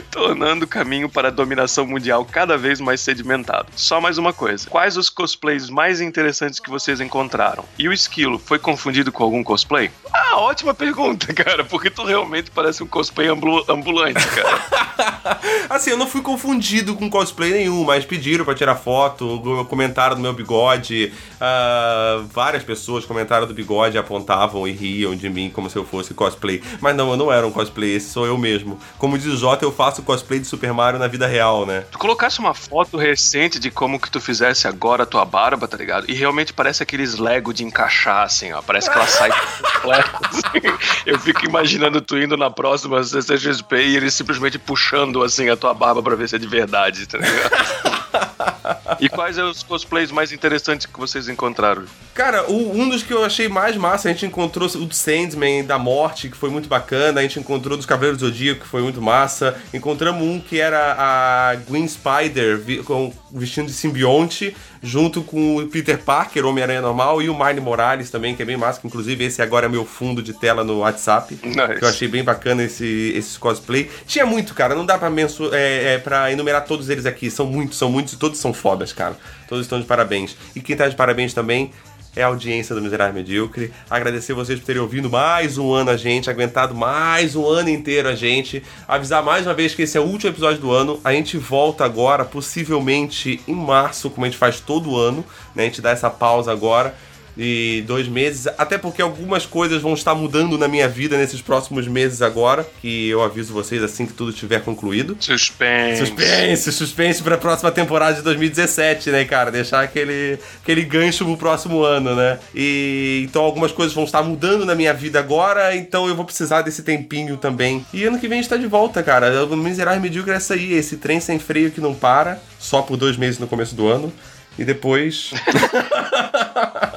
Tornando o caminho para a dominação mundial cada vez mais sedimentado. Só mais uma coisa. Quais os cosplays mais interessantes que vocês encontraram? E o esquilo foi confundido com algum cosplay? Ah, ótima pergunta, cara. Porque tu realmente parece um cosplay ambu- ambulante, cara. Assim, eu não fui confundido com cosplay nenhum, mas pediram pra tirar foto, comentaram do meu bigode. ah, várias pessoas comentaram do bigode, apontavam e riam de mim como se eu fosse cosplay. Mas não, eu não era um cosplay, esse sou eu mesmo. Como diz o Jota, eu faço cosplay de Super Mario na vida real, né? Tu colocasse uma foto recente de como que tu fizesse agora a tua barba, tá ligado? E realmente parece aqueles Lego de encaixar, assim, ó. Parece que ela sai completa. assim. Eu fico imaginando tu indo na próxima CCXP e eles simplesmente puxando, assim, a tua barba pra ver se é de verdade, tá ligado? E quais são os cosplays mais interessantes que vocês encontraram? Cara, o- um dos que eu achei mais massa, a gente encontrou o do Sandman, da Morte, que foi muito bacana. A gente encontrou dos Cavaleiros do Zodíaco, que foi muito massa. Encontramos um que era a Gwen Spider, vi- com, vestindo de simbionte, junto com o Peter Parker, Homem-Aranha normal, e o Miles Morales também, que é bem massa. Que inclusive esse agora é meu fundo de tela no WhatsApp. Que eu achei bem bacana esse, esse cosplay. Tinha muito, cara, não dá pra, mensu é, é, pra enumerar todos eles aqui. São muitos, são muitos e todos são fodas, cara. Todos estão de parabéns. E quem tá de parabéns também é a audiência do Miserável Medíocre. Agradecer vocês por terem ouvido mais um ano a gente, aguentado mais um ano inteiro a gente. Avisar mais uma vez que esse é o último episódio do ano. A gente volta agora, possivelmente em março, como a gente faz todo ano. Né? A gente dá essa pausa agora de dois meses, até porque algumas coisas vão estar mudando na minha vida nesses próximos meses agora, que eu aviso vocês assim que tudo estiver concluído. Suspense. Suspense, suspense pra próxima temporada de 2017, né, cara? Deixar aquele, aquele gancho pro próximo ano, né? E então algumas coisas vão estar mudando na minha vida agora, então eu vou precisar desse tempinho também. E ano que vem a gente tá de volta, cara. O Miserável Medíocre é essa aí, esse trem sem freio que não para, só por dois meses no começo do ano. E depois.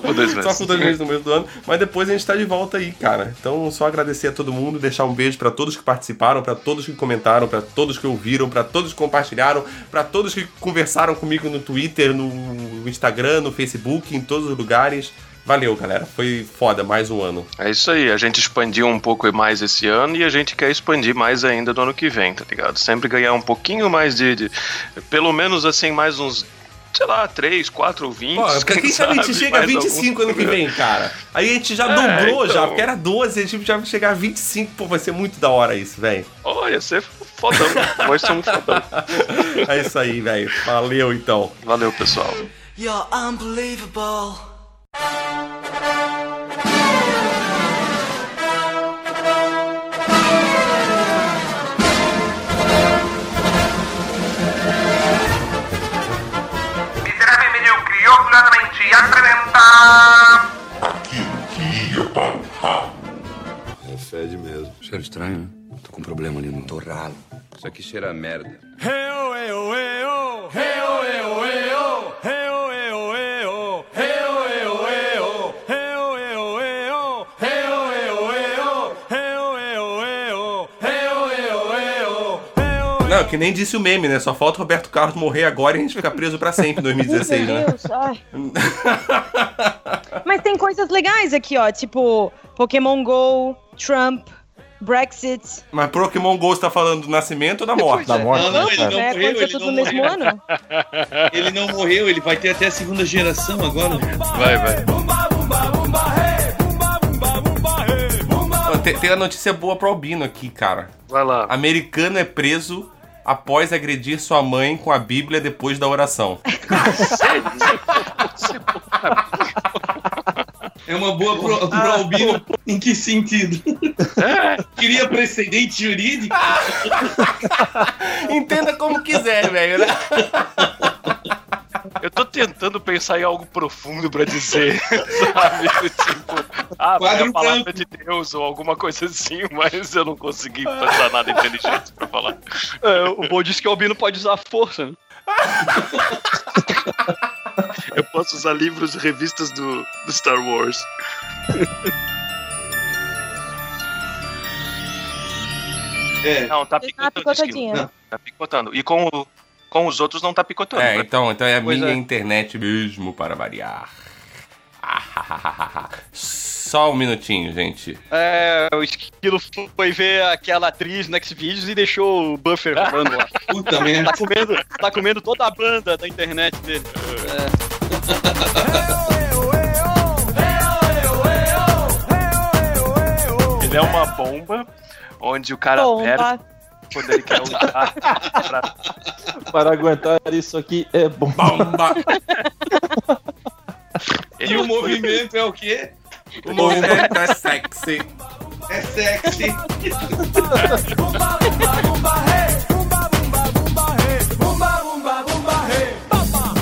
Só por dois meses. Só por dois meses no meio do ano. Mas depois a gente tá de volta aí, cara. Então, só agradecer a todo mundo, deixar um beijo pra todos que participaram, pra todos que comentaram, pra todos que ouviram, pra todos que compartilharam, pra todos que conversaram comigo no Twitter, no Instagram, no Facebook, em todos os lugares. Valeu, galera. Foi foda, mais um ano. É isso aí, a gente expandiu um pouco mais esse ano e a gente quer expandir mais ainda no ano que vem, tá ligado? Sempre ganhar um pouquinho mais de. de- pelo menos assim, mais uns. Sei lá, 3, 4 ouvintes. Pô, quem sabe a gente chega a mais 25 ano que vem, cara. Aí a gente já É, dobrou então. já, porque era 12, a gente já vai chegar a 25. Pô, vai ser muito da hora isso, velho. Olha, você fodão. Nós somos fodão. É isso aí, velho. Valeu, então. Valeu, pessoal. You're unbelievable. Apresenta... É fede mesmo. Cheiro estranho, né? Tô com um problema ali no torralo. Isso aqui cheira a merda. Não, que nem disse o meme, né? Só falta o Roberto Carlos morrer agora e a gente ficar preso pra sempre em 2016, Meu né? Deus, ai. Mas tem coisas legais aqui, ó. Tipo, Pokémon GO, Trump, Brexit. Mas Pokémon Go você tá falando do nascimento ou da morte? Da morte, Não, não, ele não né? morreu, Aconteceu ele tudo não morreu. ano. Ele não morreu, ele vai ter até a segunda geração agora. Vai, vai. Ó, Tem, tem a notícia boa pro Albino aqui, cara. Vai lá. Americano é preso após agredir sua mãe com a Bíblia depois da oração. É uma boa pro, pro Albino. Em que sentido? Queria precedente jurídico? Entenda como quiser, velho, né? Eu tô tentando pensar em algo profundo pra dizer, sabe? Tipo, ah, foi a palavra de Deus ou alguma coisa assim, mas eu não consegui pensar nada inteligente pra falar. É, o Bo disse que o Albino pode usar força. Né? Eu posso usar livros e revistas do, do Star Wars. É. Não, tá picotando. Tá picotando. E com, o- com os outros não tá picotando. É, né? então, então é a Pois minha é. internet mesmo, para variar. Ah, Só um minutinho, gente. É, o Esquilo foi ver aquela atriz no Xvideos e deixou o buffer rolando lá. Puta merda. Tá comendo, tá comendo toda a banda da internet dele. Ele é uma bomba onde o cara Bomba. aperta quando ele quer usar pra... Para aguentar isso aqui é bom. Bomba! E o movimento é o quê? O movimento é sexy. É sexy.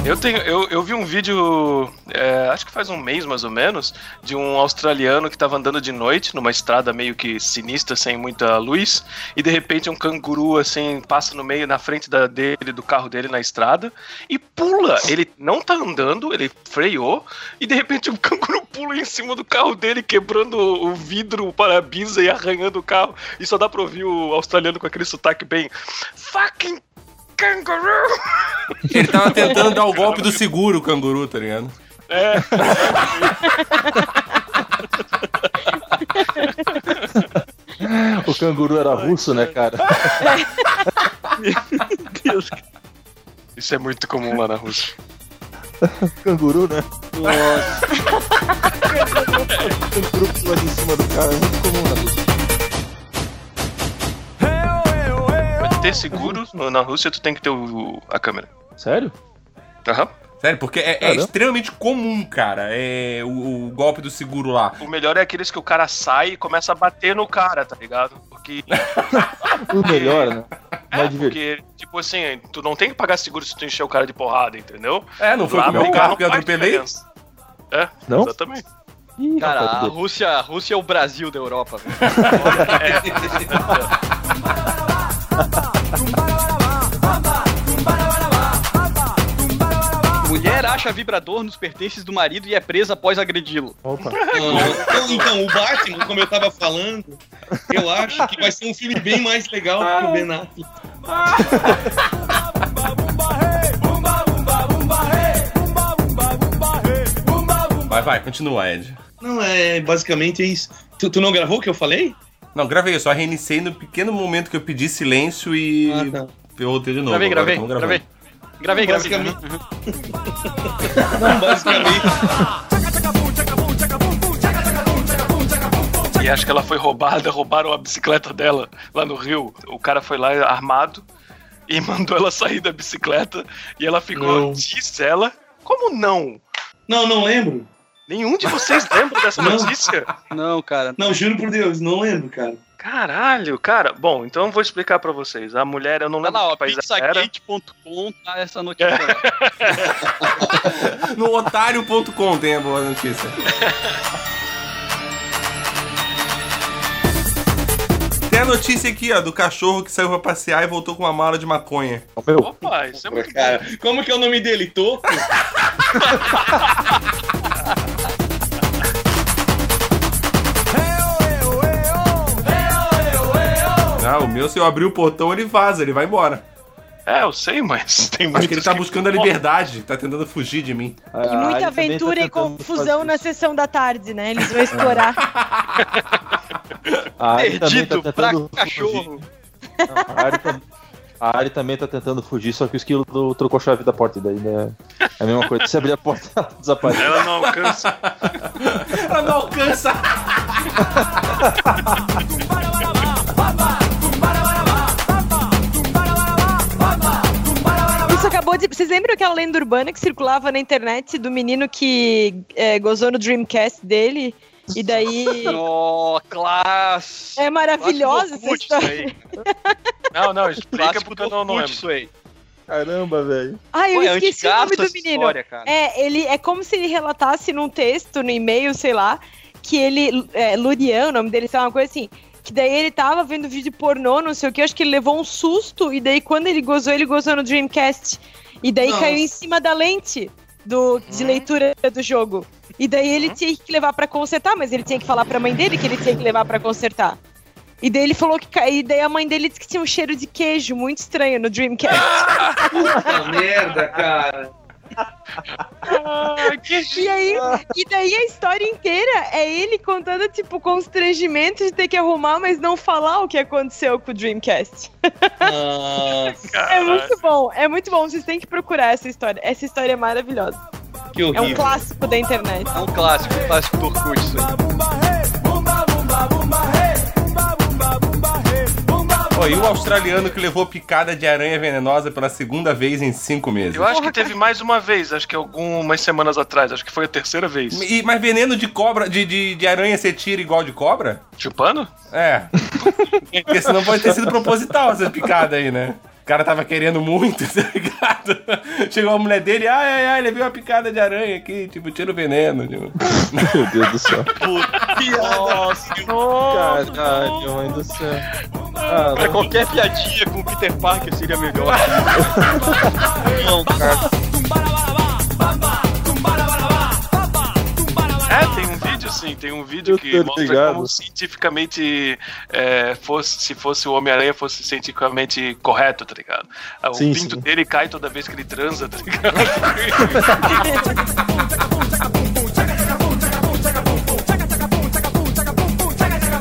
Eu, tenho, eu, eu vi um vídeo, é, acho que faz um mês mais ou menos, de um australiano que tava andando de noite numa estrada meio que sinistra, sem muita luz, e de repente um canguru assim passa no meio, na frente da, dele, do carro dele na estrada, e pula. Ele não tá andando, ele freou, e de repente um canguru pula em cima do carro dele, quebrando o vidro, o para-brisa e arranhando o carro. E só dá pra ouvir o australiano com aquele sotaque bem. Fucking canguru! Ele tava tentando dar o golpe do seguro, o canguru, tá ligado? É. O canguru era russo, né, cara? Isso é muito comum lá na Rússia. canguru, né? Nossa. canguru pulando em cima do cara, é muito comum na Rússia. Ter seguro no- na Rússia, tu tem que ter o- a câmera. Sério? Aham. Sério, porque é, é Caramba. extremamente comum, cara, é o, o golpe do seguro lá. O melhor é aqueles que o cara sai e começa a bater no cara, tá ligado? Porque. O melhor, né? Mais divertido. Porque, tipo assim, tu não tem que pagar seguro se tu encher o cara de porrada, entendeu? É, não foi Lá com o meu carro não que eu faz atropelei? diferença. É, Não? exatamente. Ih, Cara, rapaz, a. Rússia, a Rússia é o Brasil da Europa. velho. Mulher acha vibrador nos pertences do marido e é presa após agredi-lo. Opa. Então, então, o Batman, como eu tava falando, eu acho que vai ser um filme bem mais legal que o Ben Affleck. Vai, vai, continua, Ed. Não, é basicamente é isso. Tu, tu não gravou o que eu falei? Não, gravei, eu só reiniciei no pequeno momento que eu pedi silêncio e Ah, tá. eu voltei de novo. Gravei, Agora gravei, gravei. Gravei, gravei. Basicamente. Não, basicamente. E acho que ela foi roubada, roubaram a bicicleta dela lá no Rio. O cara foi lá armado e mandou ela sair da bicicleta e ela ficou, Não. diz ela, como não? Não, não lembro. Nenhum de vocês lembra dessa Não. notícia? Não, cara. Não, juro por Deus, não lembro, cara. Caralho, cara. Bom, então eu vou explicar pra vocês. A mulher, eu não Tá lembro lá, ó, que país era. pizzagate.com tá essa notícia. lá. No otário.com tem a boa notícia. Tem a notícia aqui, ó, do cachorro que saiu pra passear e voltou com uma mala de maconha. Meu, Opa, isso é muito Cara, como que é o nome dele? Toco? Ah, o meu, se eu abrir o portão, ele vaza, ele vai embora. É, eu sei, mas tem Acho muitos que ele tá buscando a liberdade, tá tentando fugir de mim. a E muita tá aventura e tentando confusão na sessão da tarde, né? Eles vão explorar. A Ari também tá Perdido pra tentando cachorro. fugir. A Ari, tam- a Ari também tá tentando fugir, só que o esquilo do- trocou a chave da porta, daí né? É a mesma coisa. Se abrir a porta, ela desaparece. Ela não alcança. Ela não alcança! Isso acabou de. Vocês lembram aquela lenda urbana que circulava na internet do menino que é, gozou no Dreamcast dele? E daí. Ó, classe. É maravilhosa essa história. Não, não, explica porque eu não, não lembro. isso aí. Caramba, velho. Ah, eu Pô, é esqueci o antigaço nome do menino. história, cara. É, ele é como se ele relatasse num texto, no e-mail, sei lá, que ele. É, Lurian, o nome dele, sei lá, uma coisa assim. Que daí ele tava vendo vídeo pornô, não sei o que, acho que ele levou um susto, e daí quando ele gozou, ele gozou no Dreamcast. E daí Nossa. caiu em cima da lente do, de leitura do jogo. E daí ele tinha que levar pra consertar, mas ele tinha que falar pra mãe dele que ele tinha que levar pra consertar. E daí ele falou que. E daí a mãe dele disse que tinha um cheiro de queijo muito estranho no Dreamcast. Puta merda, cara. E aí, e daí a história inteira é ele contando, tipo, o constrangimento de ter que arrumar, mas não falar o que aconteceu com o Dreamcast. Nossa, É muito bom, é muito bom. Vocês têm que procurar essa história. Essa história é maravilhosa. que É um horrível. clássico da internet. É um clássico, um clássico do Orkut. Ó, e o australiano que levou picada de aranha venenosa pela segunda vez em cinco meses. Eu acho que teve mais uma vez, acho que algumas semanas atrás, acho que foi a terceira vez. E, mas veneno de cobra, de, de, de aranha você tira igual de cobra? Chupando? É. Porque senão pode ter sido proposital essa picada aí, né? O cara tava querendo muito, tá ligado? Chegou a mulher dele, ai, ai, ai, levei uma picada de aranha aqui, tipo, tira o veneno. Tipo. Meu Deus do céu. Nossa, Caralho, mãe do céu. Ah, Pra qualquer piadinha com o Peter Parker seria melhor. não, cara. Sim, tem um vídeo Eu que mostra ligado. como cientificamente é, fosse, se fosse o Homem-Aranha fosse cientificamente correto, tá ligado? Ah, O Sim, pinto sim. dele cai toda vez que ele transa, tá ligado?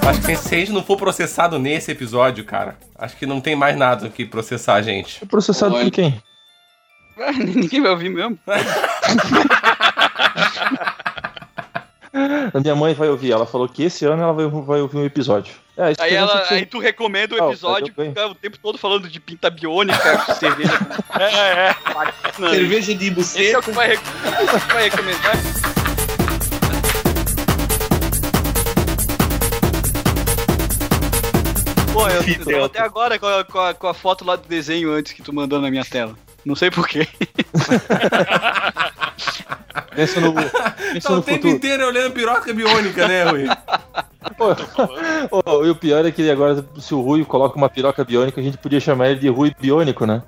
Acho que se a gente não for processado nesse episódio, cara, acho que não tem mais nada que processar a gente. é processado Olha. por quem? Ninguém vai ouvir mesmo. A minha mãe vai ouvir. Ela falou que esse ano ela vai, vai ouvir um episódio. É, Aí, que ela, tinha- aí tu recomenda o Ah, episódio, fica o tempo todo falando de pinta biônica, cerveja. É, é. Bacana. Cerveja de Esse é o buceta. que vai, é que vai recomendar. Pô, eu, eu tô até agora com a, com, a, com a foto lá do desenho antes que tu mandou na minha tela. Não sei porquê. Pensa no, pensa Tá o tempo futuro. inteiro olhando piroca biônica, né, Rui? Ô, e o pior é que agora, se o Rui coloca uma piroca biônica, a gente podia chamar ele de Rui Biônico, né?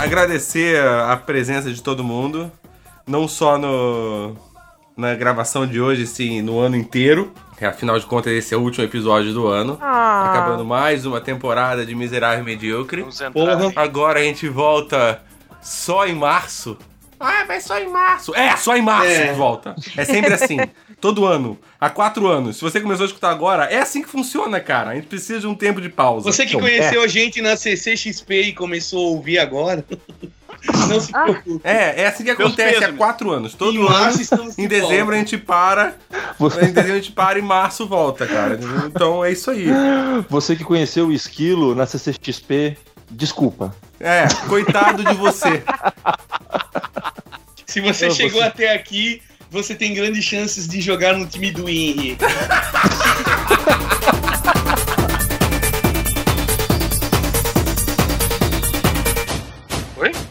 Agradecer a presença de todo mundo, não só no na gravação de hoje, sim, no ano inteiro. Que afinal de contas, esse é o último episódio do ano. Ah. Acabando mais uma temporada de Miserável e Medíocre. Vamos entrar. Porra. Agora a gente volta só em março. Ah, vai só em março. É, só em março É. volta. É sempre assim. Todo ano. Há quatro anos. Se você começou a escutar agora, é assim que funciona, cara. A gente precisa de um tempo de pausa. Você que conheceu a gente na CCXP e começou a ouvir agora. Não se preocupe. É, é assim que acontece há quatro anos. Todo Em ano, março estamos de em dezembro volta. a gente para. Você, Em dezembro a gente para e em março volta, cara. Então é isso aí. você que conheceu o Esquilo na CCXP, desculpa. É, coitado de você. Se você Eu, chegou você- até aqui, você tem grandes chances de jogar no time do Henry.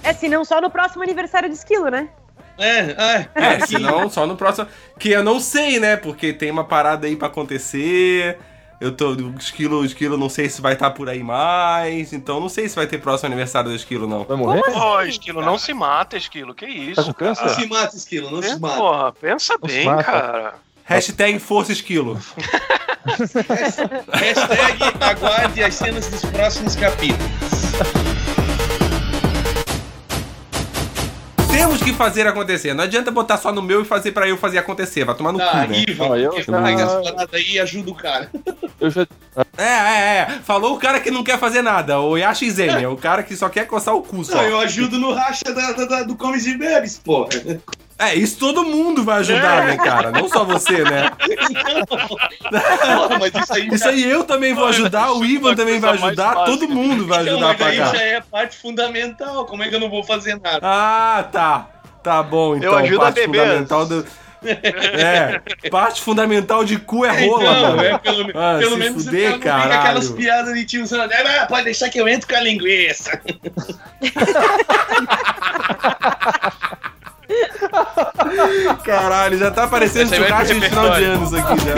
É, se não só no próximo aniversário de esquilo, né? É, é. É, senão só no próximo. Que eu não sei, né? Porque tem uma parada aí pra acontecer. Eu tô. O esquilo, o esquilo não sei se vai estar por aí mais. Então não sei se vai ter próximo aniversário do esquilo, não. Vai morrer? Pô, Esquilo, não se mata, Esquilo, que isso? Tá? Não se mata, Esquilo, não se mata. Porra, pensa Não bem, cara. Hashtag Força Esquilo. Hashtag aguarde as cenas dos próximos capítulos. Temos que fazer acontecer. Não adianta botar só no meu e fazer pra eu fazer acontecer. Vai tomar no Tá, cu, né? Eu as paradas aí e ajuda o cara. Eu já. É, é, é. Falou o cara que não quer fazer nada. O Yashi Zen. É o cara que só quer coçar o cu só. Não, eu ajudo no racha da, da- da- do Comes e Bebes, pô. É, isso todo mundo vai ajudar, né, cara? Não só você, né? Porra, mas isso aí Isso aí eu também vou ajudar, o Ivan também vai ajudar, todo mundo vai Então, ajudar a mas aí pagar. já é a parte fundamental. Como é que eu não vou fazer nada? Ah, tá. Tá bom, então. Eu ajudo a parte beber. fundamental do. É, parte fundamental de cu é rola, Não, mano. é, pelo, Ah, pelo se menos fuder, não fica aquelas piadas de né? Ah, pode deixar que eu entro com a linguiça. Caralho, já tá parecendo Esse aí vai pro churrasco de final de anos aqui já.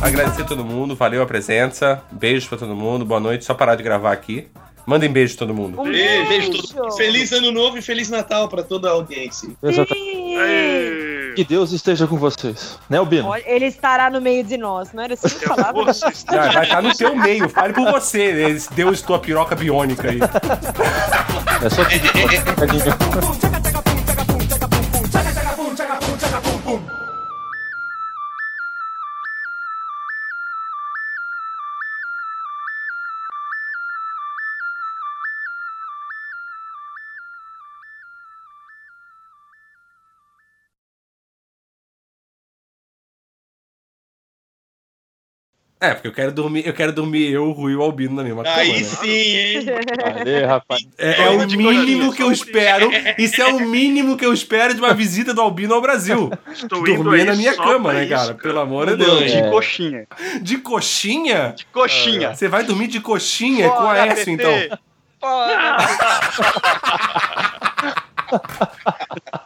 Agradecer a todo mundo, valeu a presença. Beijo pra todo mundo, boa noite. Só parar de gravar aqui. Mandem beijo todo mundo. Um Beijo, beijo. todo- Feliz ano novo e feliz Natal pra toda a audiência. Exatamente. Que Deus esteja com vocês. Né, Albino? Ele estará no meio de nós, não era assim que falava? Vai estar no teu meio, fale por você. né? Deus tua piroca biônica aí. É só que. É, porque eu quero dormir, eu quero dormir eu, o Rui e o Albino na mesma cama. Aí né? sim, hein? Valeu, rapaz. É, é o mínimo que eu espero. Isso é o mínimo que eu espero de uma visita do Albino ao Brasil. Estou Dormir na minha cama, né, isso, cara? Pelo amor de Deus. De É. coxinha. De coxinha? De coxinha. Você vai dormir de coxinha com a Fora, PT. então. Fora.